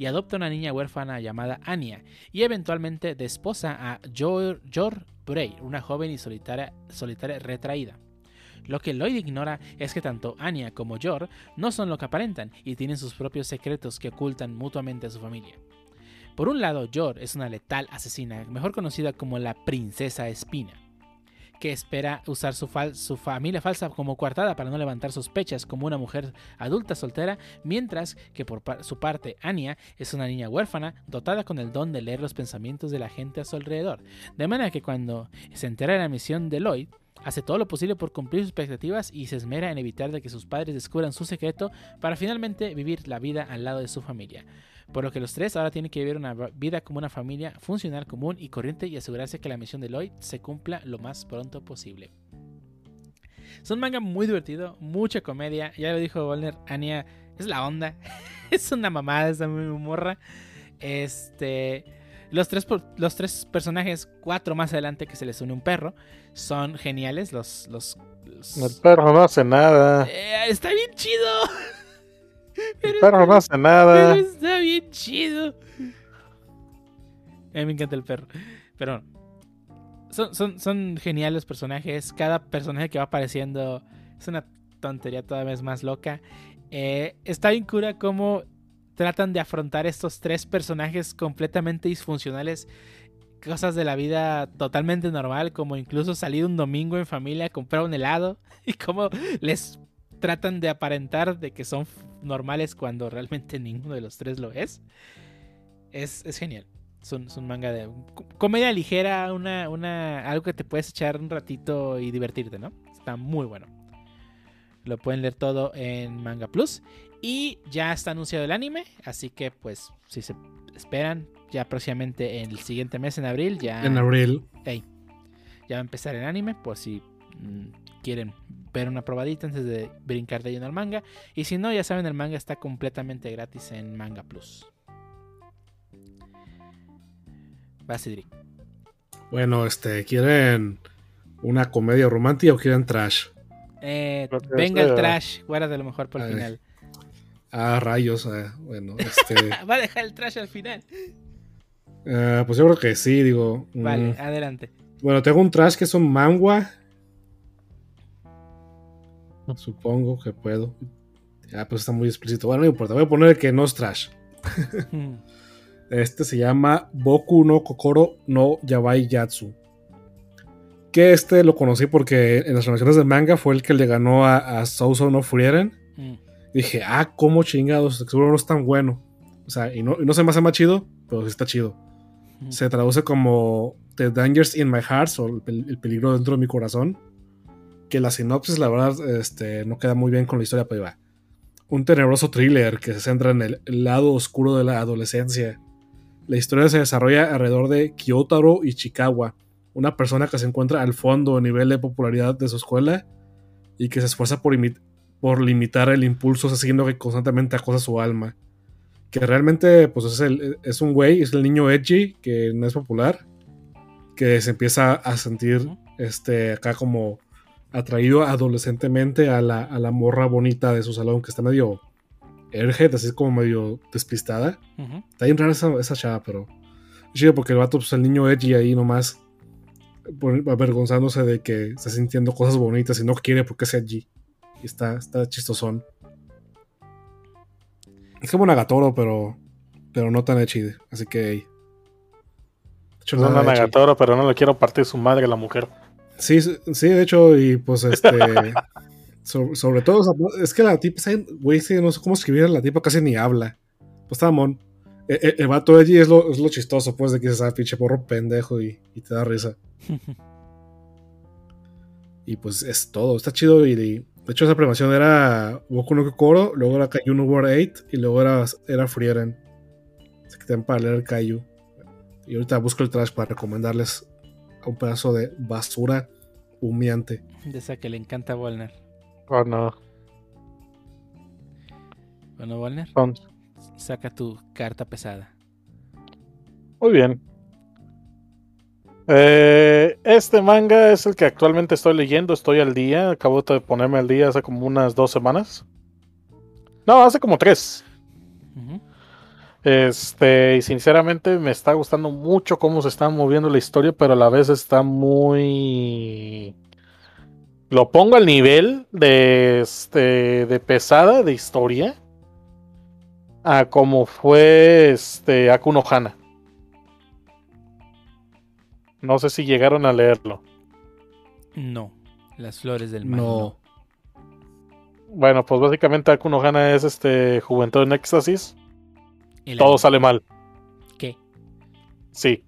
y adopta una niña huérfana llamada Anya y eventualmente desposa a Jor, Jor Bray, una joven y solitaria, solitaria retraída. Lo que Lloyd ignora es que tanto Anya como Jor no son lo que aparentan y tienen sus propios secretos que ocultan mutuamente a su familia. Por un lado, Jor es una letal asesina, mejor conocida como la Princesa Espina, que espera usar su, familia falsa como coartada para no levantar sospechas como una mujer adulta soltera, mientras que por su parte Anya es una niña huérfana dotada con el don de leer los pensamientos de la gente a su alrededor, de manera que cuando se entera de la misión de Lloyd, hace todo lo posible por cumplir sus expectativas y se esmera en evitar de que sus padres descubran su secreto para finalmente vivir la vida al lado de su familia. Por lo que los tres ahora tienen que vivir una vida como una familia funcional, común y corriente y asegurarse que la misión de Lloyd se cumpla lo más pronto posible. Es un manga muy divertido, mucha comedia. Ya lo dijo Volner, Anya es la onda. es una mamada esa morra. Este. Los tres, los tres personajes, cuatro más adelante que se les une un perro, son geniales. Los. los, los- El perro no hace nada. Eh, está bien chido. El perro no hace Pero nada. está bien chido. A mí me encanta el perro. Pero son, son, son geniales los personajes. Cada personaje que va apareciendo es una tontería toda vez más loca. Eh, está bien cura cómo tratan de afrontar estos tres personajes completamente disfuncionales. Cosas de la vida totalmente normal, como incluso salir un domingo en familia a comprar un helado. Y cómo les tratan de aparentar de que son normales cuando realmente ninguno de los tres lo es. Es, es genial. Es un, es un manga de co- comedia ligera, una, una, algo que te puedes echar un ratito y divertirte, ¿no? Está muy bueno. Lo pueden leer todo en Manga Plus. Y ya está anunciado el anime, así que pues si se esperan, ya próximamente en el siguiente mes, en abril, ya, En abril. Ey, ya va a empezar el anime, por si mm, quieren ver una probadita antes de brincar de lleno al manga. Y si no, ya saben, el manga está completamente gratis en Manga Plus. Vas, Idri. Bueno, este, ¿quieren una comedia romántica o quieren trash? Eh, venga el trash, guárdate lo mejor por el final. Ah, rayos. eh, bueno, este. Va a dejar el trash al final. eh, pues yo creo que sí, digo. mm, Vale, adelante. Bueno, tengo un trash que es un mangua. Supongo que puedo. Ah, pues está muy explícito. Bueno, no importa. Voy a poner que no es trash. Este se llama Boku no Kokoro no Yabai Yatsu. Que este lo conocí porque en las relaciones de manga fue el que le ganó a, a Souso no Frieren. Mm, Dije, ah, cómo chingados, seguro no es tan bueno. O sea, y no, y no se me hace más chido, pero sí está chido. Ujú. Se traduce como The Dangers in My Heart o el peligro dentro de mi corazón. Que la sinopsis, la verdad, este, no queda muy bien con la historia, pero va. Un tenebroso thriller que se centra en el lado oscuro de la adolescencia. La historia se desarrolla alrededor de Kyotaro Ichikawa, una persona que se encuentra al fondo a nivel de popularidad de su escuela y que se esfuerza por, por limitar el impulso asesino que constantemente acosa su alma. Que realmente pues es, el- es un güey, es el niño edgy que no es popular, que se empieza a sentir este, acá como atraído adolescentemente a la, a la morra bonita de su salón que está medio airhead, así como medio despistada. Está bien rara esa, esa chava, pero chido porque el vato, pues el niño edgy ahí nomás avergonzándose de que está sintiendo cosas bonitas y no quiere porque es edgy. Y está, está chistosón. Es como Nagatoro, pero, pero no tan edgy. Así que. hey. Una edgy. Nagatoro, pero no le quiero partir su madre a la mujer. Sí, sí, sí, de hecho, y pues este. so- sobre todo, es que la tipa, güey, que no sé cómo escribir, la tipa casi ni habla. Pues está mon. El, el- el vato allí es lo, es lo chistoso, pues, de que se pinche porro pendejo y, y te da risa. Y pues es todo, está chido. Y, y- de hecho, esa premiación era Boku no Kokoro, luego era Kaiju no World 8 y luego era, era Frieren. Así que también para leer Kaiju. Y ahorita busco el trash para recomendarles un pedazo de basura humeante. De esa que le encanta a Walner. Oh, no. Bueno, Walner, saca tu carta pesada. Muy bien. Eh, este manga es el que actualmente estoy leyendo. Estoy al día. Acabo de ponerme al día hace como unas dos semanas. No, hace como tres. Ujú. Este, y sinceramente me está gustando mucho cómo se está moviendo la historia, pero a la vez está muy. Lo pongo al nivel de este de pesada de historia a como fue este Akuno Hana. No sé si llegaron a leerlo. No, las flores del mal. No. Bueno, pues básicamente Akuno Hana es este Juventud en Éxtasis. El Todo anime. sale mal. ¿Qué? Sí.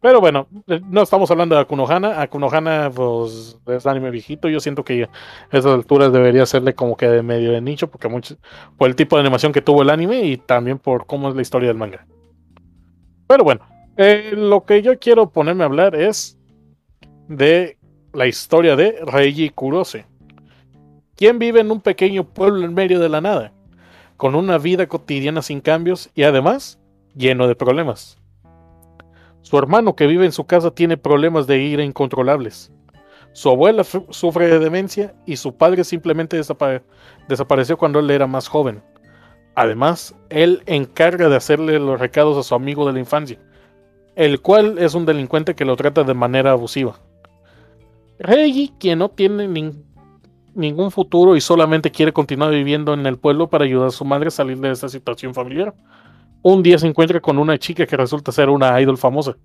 Pero bueno, eh, no estamos hablando de Akunohana. Akunohana, pues, es anime viejito. Yo siento que a esas alturas debería serle como que de medio de nicho, porque mucho, por el tipo de animación que tuvo el anime y también por cómo es la historia del manga. Pero bueno, eh, lo que yo quiero ponerme a hablar es de la historia de Reiji Kurose, quien vive en un pequeño pueblo en medio de la nada, con una vida cotidiana sin cambios y además lleno de problemas. Su hermano que vive en su casa tiene problemas de ira incontrolables. Su abuela sufre de demencia y su padre simplemente desapa- desapareció cuando él era más joven. Además, él encarga de hacerle los recados a su amigo de la infancia, el cual es un delincuente que lo trata de manera abusiva. Reggie, quien no tiene nin- ningún futuro y solamente quiere continuar viviendo en el pueblo para ayudar a su madre a salir de esta situación familiar, un día se encuentra con una chica que resulta ser una idol famosa.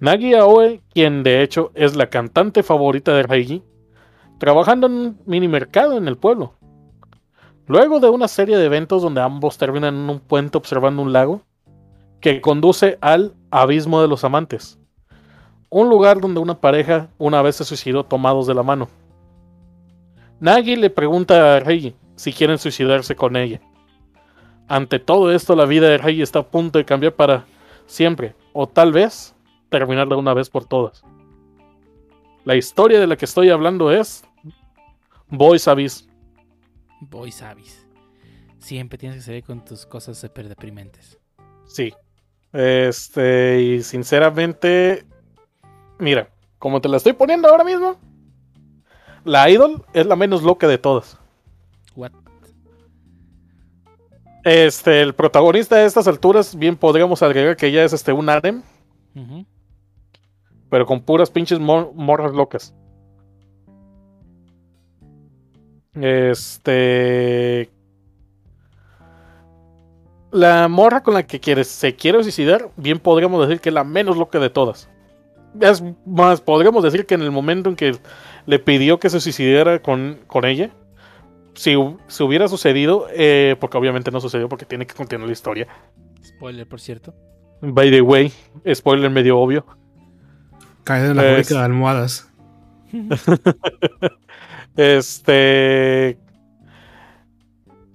Nagi Aoe, quien de hecho es la cantante favorita de Reiji, trabajando en un mini mercado en el pueblo. Luego de una serie de eventos donde ambos terminan en un puente observando un lago que conduce al Abismo de los Amantes, un lugar donde una pareja una vez se suicidó tomados de la mano. Nagi le pregunta a Reiji si quieren suicidarse con ella. Ante todo esto, la vida de Reiji está a punto de cambiar para siempre, o tal vez terminar de una vez por todas. La historia de la que estoy hablando es Boys Abyss. Boy sabes. Siempre tienes que salir con tus cosas súper deprimentes. Sí. Este, y sinceramente, mira, como te la estoy poniendo ahora mismo, la idol es la menos loca de todas. What? Este, el protagonista de estas alturas, bien podríamos agregar que ya es este un harem, pero con puras pinches mor- morras locas. Este. La morra con la que quiere, se quiere suicidar, bien podríamos decir que es la menos loca de todas. Es más, podríamos decir que en el momento en que le pidió que se suicidara con, con ella, si, hu- si hubiera sucedido, eh, porque obviamente no sucedió porque tiene que continuar la historia. Spoiler, por cierto. By the way, spoiler medio obvio. Caída en la Es- de almohadas. Este.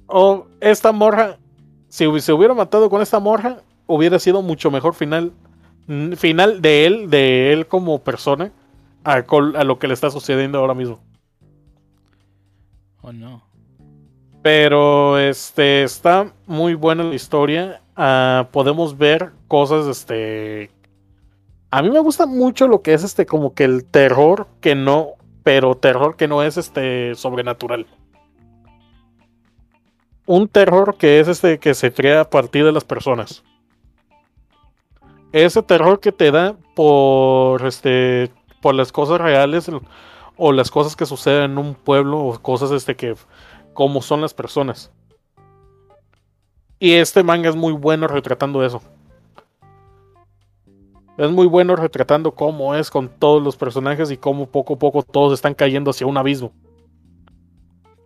O esta morra. Si se hubiera matado con esta morra, hubiera sido mucho mejor final. Final de él, de él como persona, a, a lo que le está sucediendo ahora mismo. ¿O no? Pero este está muy buena la historia. Ah, podemos ver cosas, este. A mí me gusta mucho lo que es este, como que el terror que no, pero terror que no es este sobrenatural. Un terror que es este que se crea a partir de las personas. Ese terror que te da por este por las cosas reales o las cosas que suceden en un pueblo o cosas este que como son las personas. Y este manga es muy bueno retratando eso. Es muy bueno retratando cómo es con todos los personajes y cómo poco a poco todos están cayendo hacia un abismo.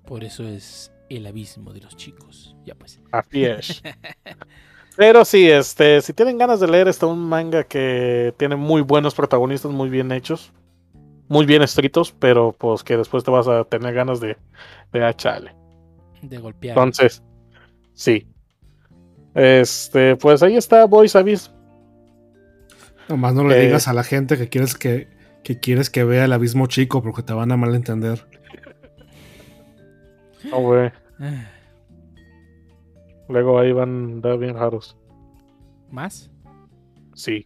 Por eso es el abismo de los chicos. Ya pues. Así es. Pero sí, este, si tienen ganas de leer, está un manga que tiene muy buenos protagonistas, muy bien hechos, muy bien escritos, pero pues que después te vas a tener ganas de, de ah, chale. De golpear. Entonces, sí. Este, pues ahí está Boys Abyss. Nomás no le Eh. digas a la gente que quieres que, que quieres que vea el abismo chico porque te van a malentender. No, güey. Ah, Luego ahí van andar bien raros. ¿Más? Sí.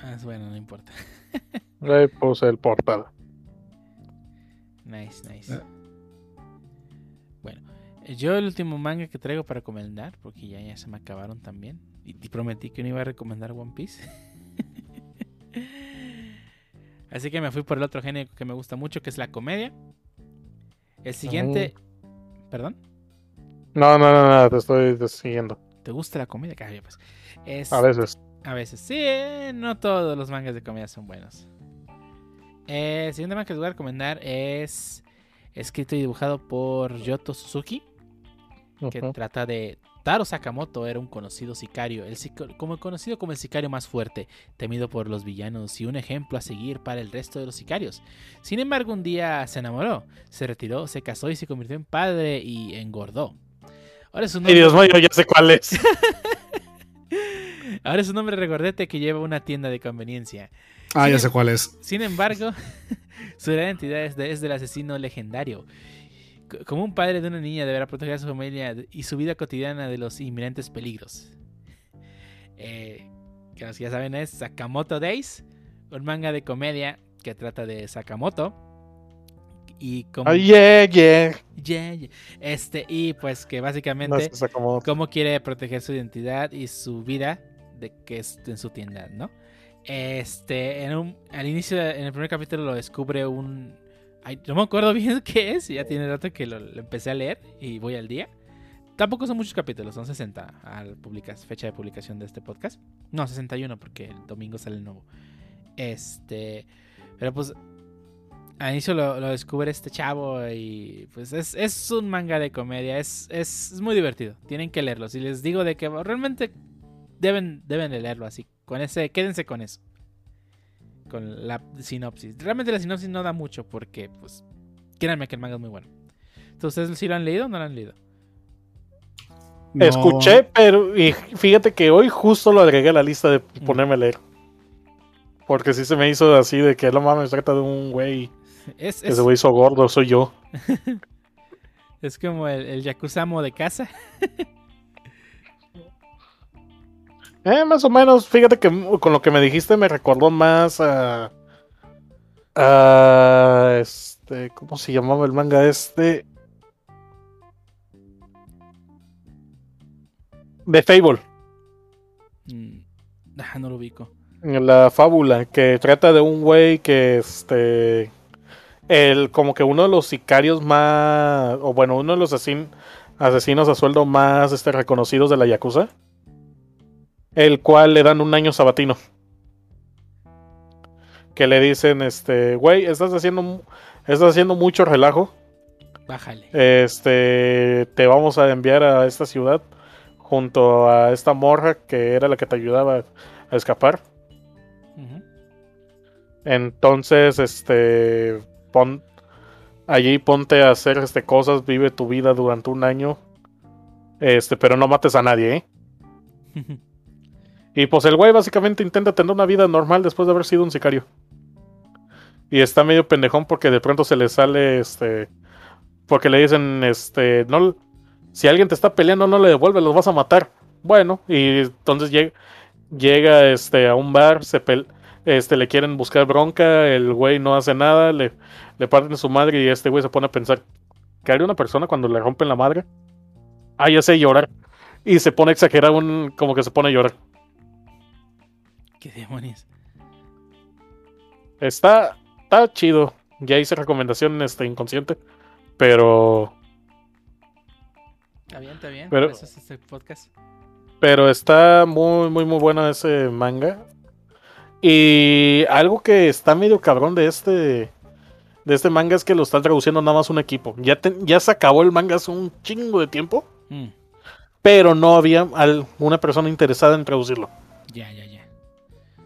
Ah, es bueno, no importa. Ahí puse el portal. Nice, nice. Eh. Bueno, yo el último manga que traigo para recomendar, porque ya, ya se me acabaron también. Y, y prometí que no iba a recomendar One Piece. Así que me fui por el otro género que me gusta mucho, que es la comedia. El siguiente. ¿Perdón? No, no, no, no, te estoy siguiendo. ¿Te gusta la comedia? Cállate, pues. Es, A veces. A veces, sí, eh, no todos los mangas de comedia son buenos. Eh, el siguiente manga que les voy a recomendar es escrito y dibujado por Yoto Suzuki, que trata de Taro Sakamoto era un conocido sicario, el como conocido como el sicario más fuerte, temido por los villanos y un ejemplo a seguir para el resto de los sicarios. Sin embargo, un día se enamoró, se retiró, se casó y se convirtió en padre y engordó. Ahora es un Ay, Dios mío, ya sé cuál es. Ahora es un hombre regordete que lleva una tienda de conveniencia. Ah, ya sé cuál es. Sin embargo, su gran identidad es, de- es del asesino legendario. C- Como un padre de una niña deberá proteger a su familia y su vida cotidiana de los inminentes peligros. Eh, que los que ya saben es Sakamoto Days, un manga de comedia que trata de Sakamoto. Y como... Ay, yeah, yeah. Yeah, yeah. Este, y pues que No básicamente Sakamoto. cómo quiere proteger su identidad y su vida de que es en su tienda, ¿no? Este, en un, al inicio, en el primer capítulo lo descubre un... ay, no me acuerdo bien qué es, ya tiene rato que lo, lo empecé a leer y voy al día. Tampoco son muchos capítulos, son 60 al publicas, fecha de publicación de este podcast. No, 61 porque el domingo sale el nuevo. Este, pero pues al inicio lo, lo descubre este chavo y pues es, es un manga de comedia, es, es, es muy divertido, tienen que leerlo. Si les digo de que realmente deben, deben de leerlo así, con ese, quédense con eso. Con la sinopsis. Realmente la sinopsis no da mucho porque pues créanme que el manga es muy bueno. Entonces, ¿ustedes sí lo han leído o no lo han leído? No. Escuché, pero y fíjate que hoy justo lo agregué a la lista de ponerme a leer. Porque sí se me hizo así de que no mames, trata de un güey. Es, que es, Ese güey hizo gordo, soy yo. es como el, el Yakuzamo de casa. Eh, más o menos, fíjate que con lo que me dijiste me recordó más a. a este. ¿Cómo se llamaba el manga este? De Fable. Mm, ah, no lo ubico. La fábula que trata de un güey que este. El, como que uno de los sicarios más. O bueno, uno de los asesin- asesinos a sueldo más este, reconocidos de la Yakuza. El cual le dan un año sabatino. Que le dicen, este, güey, estás haciendo, estás haciendo mucho relajo. Bájale. Este, te vamos a enviar a esta ciudad junto a esta morra que era la que te ayudaba a escapar. Entonces, este, pon, allí ponte a hacer este, cosas, vive tu vida durante un año. Este, pero no mates a nadie, ¿eh? Y pues el güey básicamente intenta tener una vida normal después de haber sido un sicario. Y está medio pendejón porque de pronto se le sale, este, porque le dicen, este, no, si alguien te está peleando no le devuelve, los vas a matar. Bueno, y entonces llega, llega, este, a un bar, se pel- este, le quieren buscar bronca, el güey no hace nada, le, le parten su madre y este güey se pone a pensar, ¿qué haría una persona cuando le rompen la madre? Ah, ya sé llorar. Y se pone a exagerar un, como que se pone a llorar. ¿Qué demonios? Está, está chido. Ya hice recomendación este, inconsciente. Pero, Está bien, está bien. Pero- por eso es este podcast. pero está muy, muy, muy bueno ese manga. Y algo que está medio cabrón de este, de este manga es que lo están traduciendo nada más un equipo. Ya, te- ya se acabó el manga hace un chingo de tiempo. Mm, Pero no había al- una persona interesada en traducirlo. ya, ya, ya.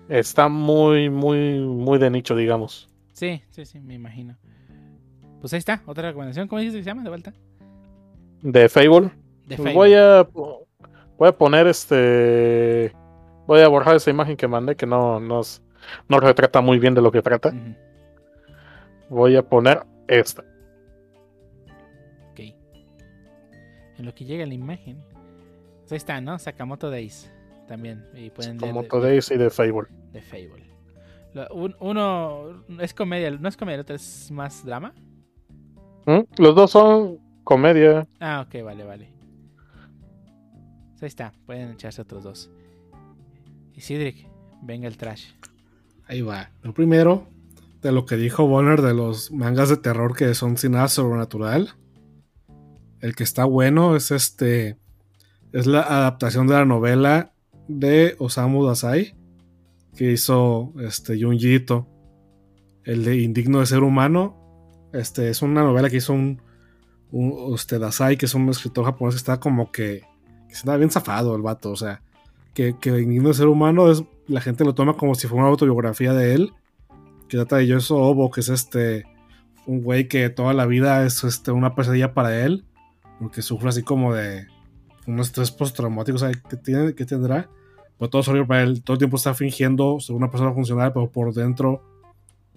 Está muy, muy, muy de nicho, digamos. Sí, sí, sí, me imagino. Pues ahí está, otra recomendación. ¿Cómo dices que se llama de vuelta? De Fable. De Pues Fable. voy a voy a poner este voy a borrar esa imagen que mandé que no nos no retrata muy bien de lo que trata. Voy a poner esta. Ok. En lo que llega la imagen. Pues ahí está, ¿no? Sakamoto Days. También. Y pueden leer de- Days y de Fable. de Fable. Lo- un- uno es comedia, no es comedia, el otro es más drama. ¿Mm? Los dos son comedia. Ah, ok, vale, vale. Pues ahí está, pueden echarse otros dos. Y Cedric, venga el trash. Ahí va. Lo primero, de lo que dijo Bonner de los mangas de terror que son sin nada sobrenatural. El que está bueno es este. Es la adaptación de la novela de Osamu Dazai. Que hizo este Junji Ito, El de Indigno de Ser Humano. Este es una novela que hizo un. un este, Dazai, que es un escritor japonés que está como que. que está bien zafado el vato. O sea. Que, que Indigno de Ser Humano es la gente lo toma como si fuera una autobiografía de él. Que trata de Yoso Obo, que es este. Un güey que toda la vida es este, una pesadilla para él. Porque sufre así como de. Un estrés postraumático, ¿sabes? Que, tiene, que tendrá. Pero todo es horrible para él. Todo el tiempo está fingiendo ser una persona funcional, pero por dentro.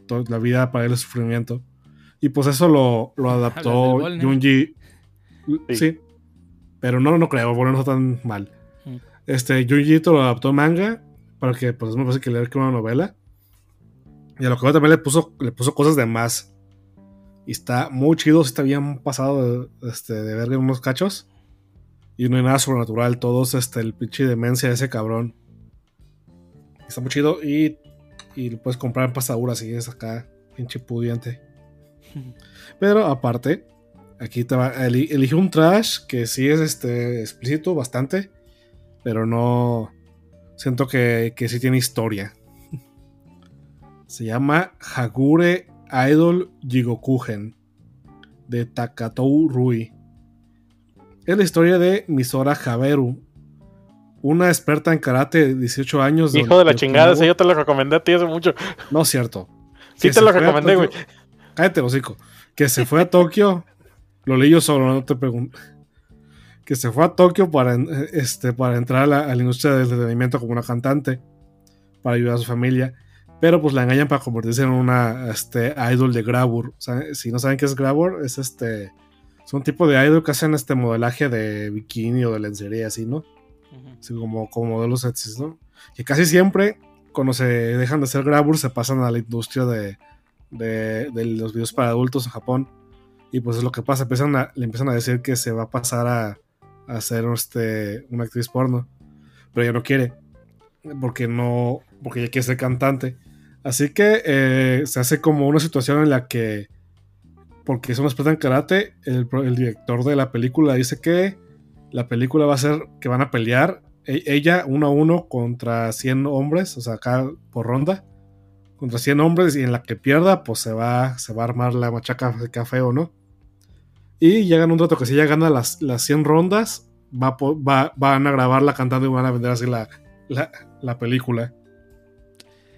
Toda la vida para él es sufrimiento. Y pues eso lo, lo adaptó. Junji. Sí. Sí. Pero no, no creo, bueno, no tan mal. Este, Junji lo adaptó manga. Para que pues es más fácil que leer que una novela. Y a lo que veo también le puso, le puso cosas de más. Y está muy chido, está bien pasado de, este, de verga en unos cachos. Y no hay nada sobrenatural, todos este, el pinche demencia de ese cabrón. Está muy chido y, y lo puedes comprar en pasadura si es acá, pinche pudiente. Pero aparte, aquí te va, eli- elige un trash que sí es este, explícito bastante, pero no siento que, que sí tiene historia. Se llama Hagure Idol Jigokugen de Takatou Rui. Es la historia de Misora Haberu, una experta en karate de 18 años. Hijo de la chingada, sí, yo te lo recomendé a ti hace mucho. No es cierto. Sí Que te lo recomendé, güey. Cállate, hocico. Que se fue a Tokio. Lo leí yo solo, no te pregunto. Que se fue a Tokio para, este, para entrar a la, a la industria del entretenimiento como una cantante. Para ayudar a su familia. Pero pues la engañan para convertirse en una este, idol de Gravur. O sea, si no saben qué es Gravur, es este. Es un tipo de idol que hacen este modelaje de bikini o de lencería, así, ¿no? Así como, como modelos sexys, ¿no? Que casi siempre, cuando se dejan de ser Gravur, se pasan a la industria de, de, de los videos para adultos en Japón. Y pues es lo que pasa, empiezan a, le empiezan a decir que se va a pasar a, a ser este, una actriz porno. Pero ella no quiere, porque no, porque ella quiere ser cantante. Así que eh, se hace como una situación en la que, porque es una experta en karate, el, el director de la película dice que la película va a ser que van a pelear e- ella uno a uno contra 100 hombres, o sea, acá por ronda, contra 100 hombres y en la que pierda, pues se va, se va a armar la machaca de café o no. Y llegan un rato que si ya gana las, las 100 rondas, va, va- van a grabarla cantando y van a vender así la, la, la película.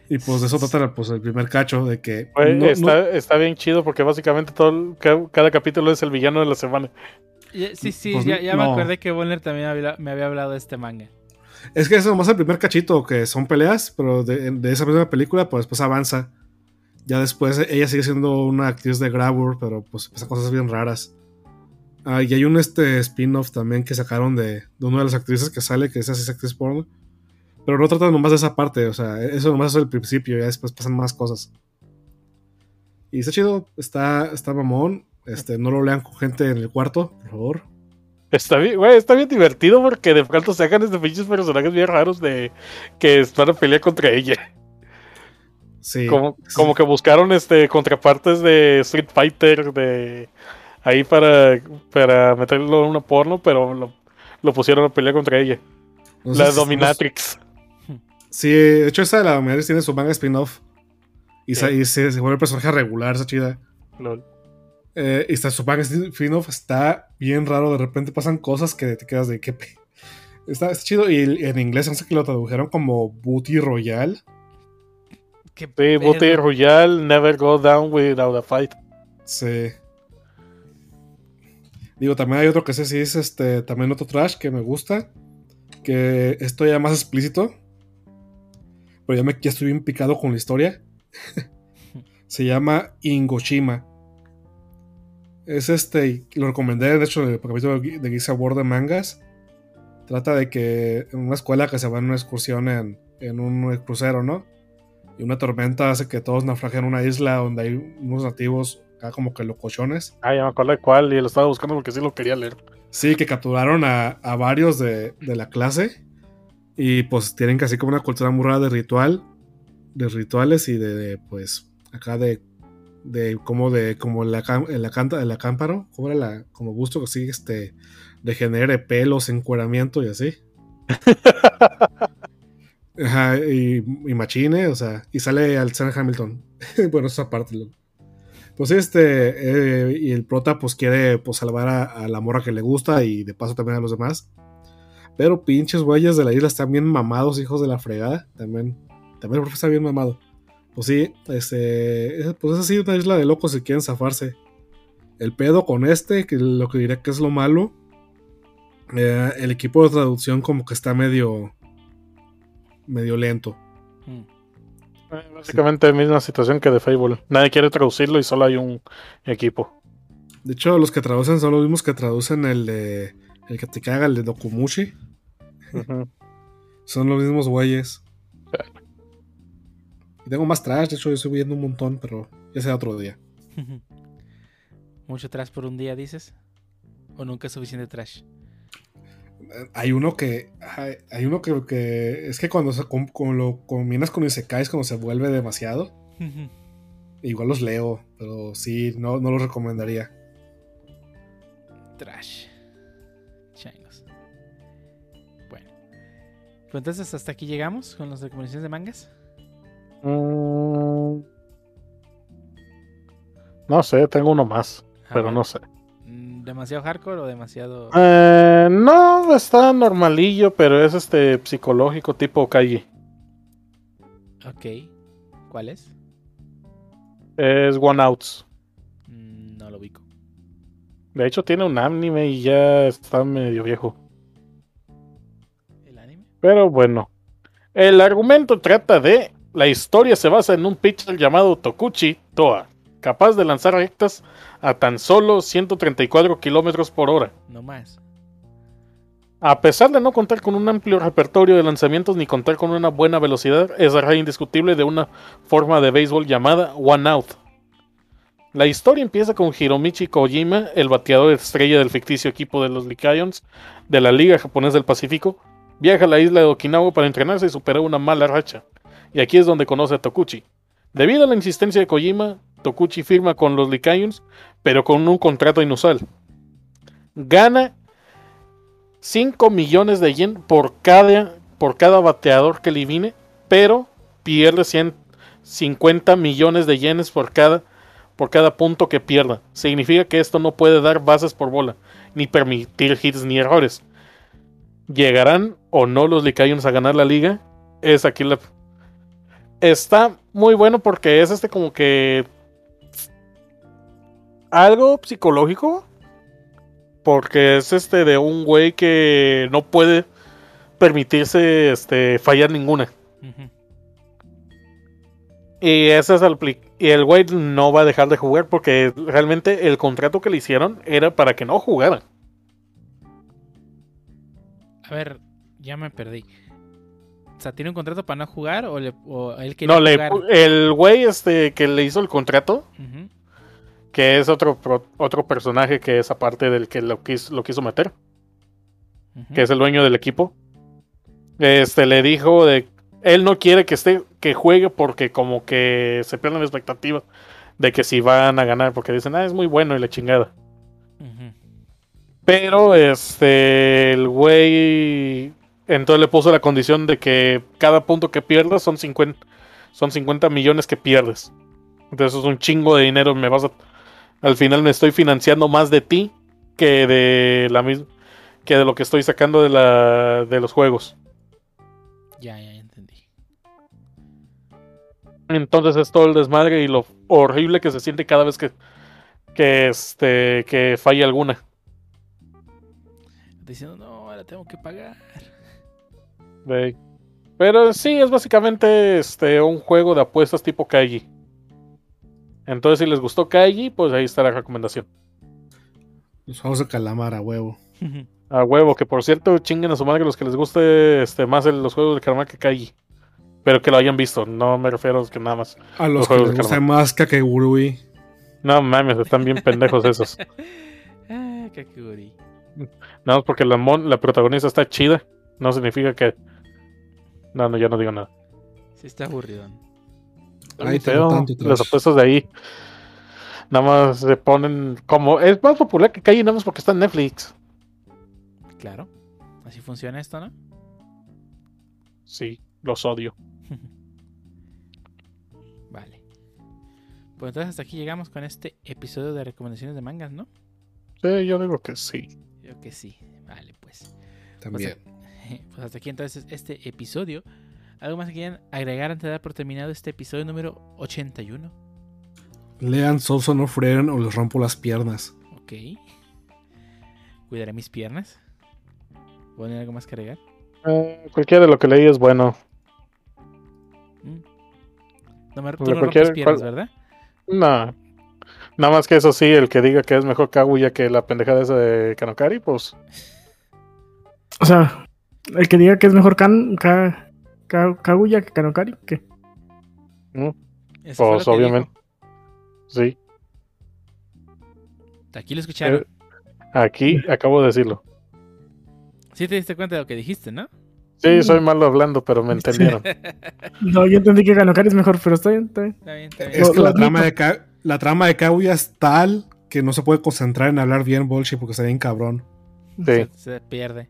Y pues de eso trata pues, el primer cacho, de que... Güey, no- no- está, está bien chido porque básicamente todo cada, capítulo es el villano de la semana. Ya- Sí, sí, Pues, ya, ya me acordé que Bonner también me había hablado de este manga. Es que es nomás el primer cachito, que son peleas, pero de, de esa misma película, pues después avanza. Ya después ella sigue siendo una actriz de Grabber, pero pues pasan cosas bien raras. Ah, y hay un este spin-off también que sacaron de, de una de las actrices que sale, que es así actriz porno. Pero no tratan nomás de esa parte, o sea, eso nomás es el principio, ya después pasan más cosas. Y está chido, está, está mamón. Este, no lo lean con gente en el cuarto, por favor. Está bien, güey, está bien divertido porque de pronto sacan estos pinches personajes bien raros de que van a pelear contra ella. Sí. Como, sí. como que buscaron este contrapartes de Street Fighter de ahí para, para meterlo en una porno, pero lo, lo pusieron a pelear contra ella. No la Dominatrix. Sí, de hecho esa de la Dominatrix tiene su manga spin-off. Y, Sí. sa- y se, se vuelve el personaje regular, esa chida. Lol. Eh, y está, su manga spin-off está bien raro. De repente pasan cosas que te quedas de qué pe- Está, está chido. Y el- en inglés no sé que lo tradujeron como Booty Royal. ¿Qué Sí, pedo? Booty Royal, Never Go Down Without a Fight. Sí. Digo, también hay otro que sé si es este. También otro trash que me gusta. Que esto ya más explícito. Pero ya, me, ya estoy bien picado con la historia. Se llama Ingoshima. Es este. Lo recomendé, de hecho, el capítulo de Geeks Award de mangas. Trata de que en una escuela que se va en una excursión en, en un crucero, ¿no? Y una tormenta hace que todos naufraguen en una isla donde hay unos nativos acá como que locochones. Ah, ya me acuerdo de cuál y lo estaba buscando porque sí lo quería leer. Sí, que capturaron a, a varios de, de la clase. Y pues tienen casi como una cultura muy rara de ritual. De rituales y de, de, pues, acá de. De como de. Como la canta el acámparo. Como era la. Como busto que así, este. De genere pelos, encueramiento y así. Ajá, y, y machine, o sea. Y sale Alexander Hamilton. bueno, esa parte. lo- Pues este. eh, y el prota, pues quiere pues, salvar a, la morra que le gusta y de paso también a los demás. Pero pinches güeyes de la isla están bien mamados, hijos de la fregada. También. También el profe está bien mamado. Pues sí, este. es- Pues es así una isla de locos si quieren zafarse. El pedo con este, que lo que diré que es lo malo. eh, el equipo de traducción como que está medio. medio lento. Eh, Básicamente misma situación que de Fable. Nadie quiere traducirlo y solo hay un equipo. De hecho, los que traducen son los mismos que traducen el de. El que te caga, el de Dokumushi. Son los mismos güeyes. Y tengo más trash, de hecho, yo estoy viendo un montón, pero ya será otro día. ¿Mucho trash por un día, dices? ¿O nunca es suficiente trash? Hay uno que. Hay, hay uno que, que Es que cuando se, com- con lo combinas con Isekais, cuando se vuelve demasiado. Igual los leo, pero sí, no, no los recomendaría. trash. Changos. Bueno. Pues entonces hasta aquí llegamos con las recomendaciones de mangas. Mm. No sé, tengo uno más, pero no sé. ¿Demasiado hardcore o demasiado.? Eh, no, está normalillo, pero es este psicológico tipo calle. Ok. ¿Cuál es? Es One Outs. Mm, no lo ubico. De hecho, tiene un anime y ya está medio viejo. ¿El anime? Pero bueno. El argumento trata de. La historia se basa en un pitcher llamado Tokuchi Toa, capaz de lanzar rectas a tan solo 134 kilómetros por hora. No más. A pesar de no contar con un amplio repertorio de lanzamientos ni contar con una buena velocidad, es rey indiscutible de una forma de béisbol llamada One Out. La historia empieza con Hiromichi Kojima, el bateador estrella del ficticio equipo de los Lycaons de la Liga Japonesa del Pacífico, viaja a la isla de Okinawa para entrenarse y superar una mala racha. Y aquí es donde conoce a Tokuchi. Debido a la insistencia de Kojima, Tokuchi firma con los Lycaons, pero con un contrato inusual. Gana 5 millones de yen por cada, por cada bateador que elimine, pero pierde 150 millones de yenes por cada por cada punto que pierda. Significa que esto no puede dar bases por bola, ni permitir hits ni errores. ¿Llegarán o no los Lycaons a ganar la liga? Es aquí la... Está muy bueno porque es este como que... Algo psicológico. Porque es este de un güey que no puede permitirse este, fallar ninguna. Y ese es el y el güey no va a dejar de jugar porque realmente el contrato que le hicieron era para que no jugara. A ver, ya me perdí. O sea, ¿tiene un contrato para no jugar o, le, o él quería No, le, jugar? el güey este que le hizo el contrato. Que es otro otro personaje que es aparte del que lo quiso, lo quiso meter, que es el dueño del equipo. Este le dijo de él no quiere que esté que juegue porque como que se pierde la expectativa de que si van a ganar porque dicen, "Ah, es muy bueno y la chingada." Pero este el güey entonces le puso la condición de que cada punto que pierdas son 50 son 50 millones que pierdes. Entonces es un chingo de dinero, me vas a al final me estoy financiando más de ti que de la misma que de lo que estoy sacando de la de los juegos. Ya, ya entendí. Entonces es todo el desmadre y lo horrible que se siente cada vez que que este que falla alguna. Diciendo, no, ahora tengo que pagar. Pero sí, es básicamente este un juego de apuestas tipo Kaiji. Entonces, si les gustó Kaiji, pues ahí está la recomendación. Los juegos de calamar a huevo. A huevo, que por cierto, chinguen a su madre los que les guste este, más el- los juegos de Calamar que Kaiji. Pero que lo hayan visto, no me refiero a los que nada más. A Los los que juegos les de gusta más Kakegurui. No mames, están bien pendejos esos. ah, Kakeguri. Nada más porque la, mon- la protagonista está chida, no significa que. No, no, ya no digo nada. Sí, está aburrido. Ahí trash. apuestas de ahí. Nada más se ponen como. Es más popular que Kaiji, nada más porque está en Netflix. Claro. Así funciona esto, ¿no? Sí, los odio. Vale. Pues entonces hasta aquí llegamos con este episodio de recomendaciones de mangas, ¿no? Sí, yo digo que sí. Yo que sí. Vale, pues. También. Pues hasta aquí entonces este episodio. ¿Algo más que quieran agregar antes de dar por terminado este episodio número 81? Lean Souls no Frieren o les rompo las piernas. Ok. Cuidaré mis piernas. ¿Pueden algo más que agregar? Eh, cualquiera de lo que leí es bueno. Mm. No me tú no cualquier- rompes piernas, cual- ¿verdad? No. Nada más que eso sí, el que diga que es mejor Kaguya que la pendejada esa de Kanokari, pues. O sea, el que diga que es mejor Kan, Ka- Ka- Kaguya que Kanokari, ¿qué? Pues que obviamente. Sí. Aquí lo escucharon. Eh, aquí acabo de decirlo. Sí te diste cuenta de lo que dijiste, ¿no? Sí, soy malo hablando, pero me entendieron. No, yo entendí que Kanokari es mejor, pero está bien, está bien. Está bien, está bien. Es que la trama, de Ka- la trama de Kaguya es tal que no se puede concentrar en hablar bien bullshit porque está bien cabrón. Sí. Se, se pierde.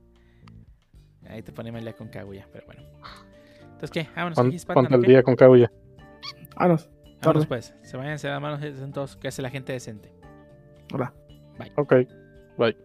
Ahí te ponemos ya con Kaguya, pero bueno. Entonces, ¿qué? Vámonos. Pon, aquí, ponte al día con Kaguya. Vámonos. Vámonos, pues. Se vayan, se dan manos todos. Que hace la gente decente. Hola. Bye. Ok. Bye.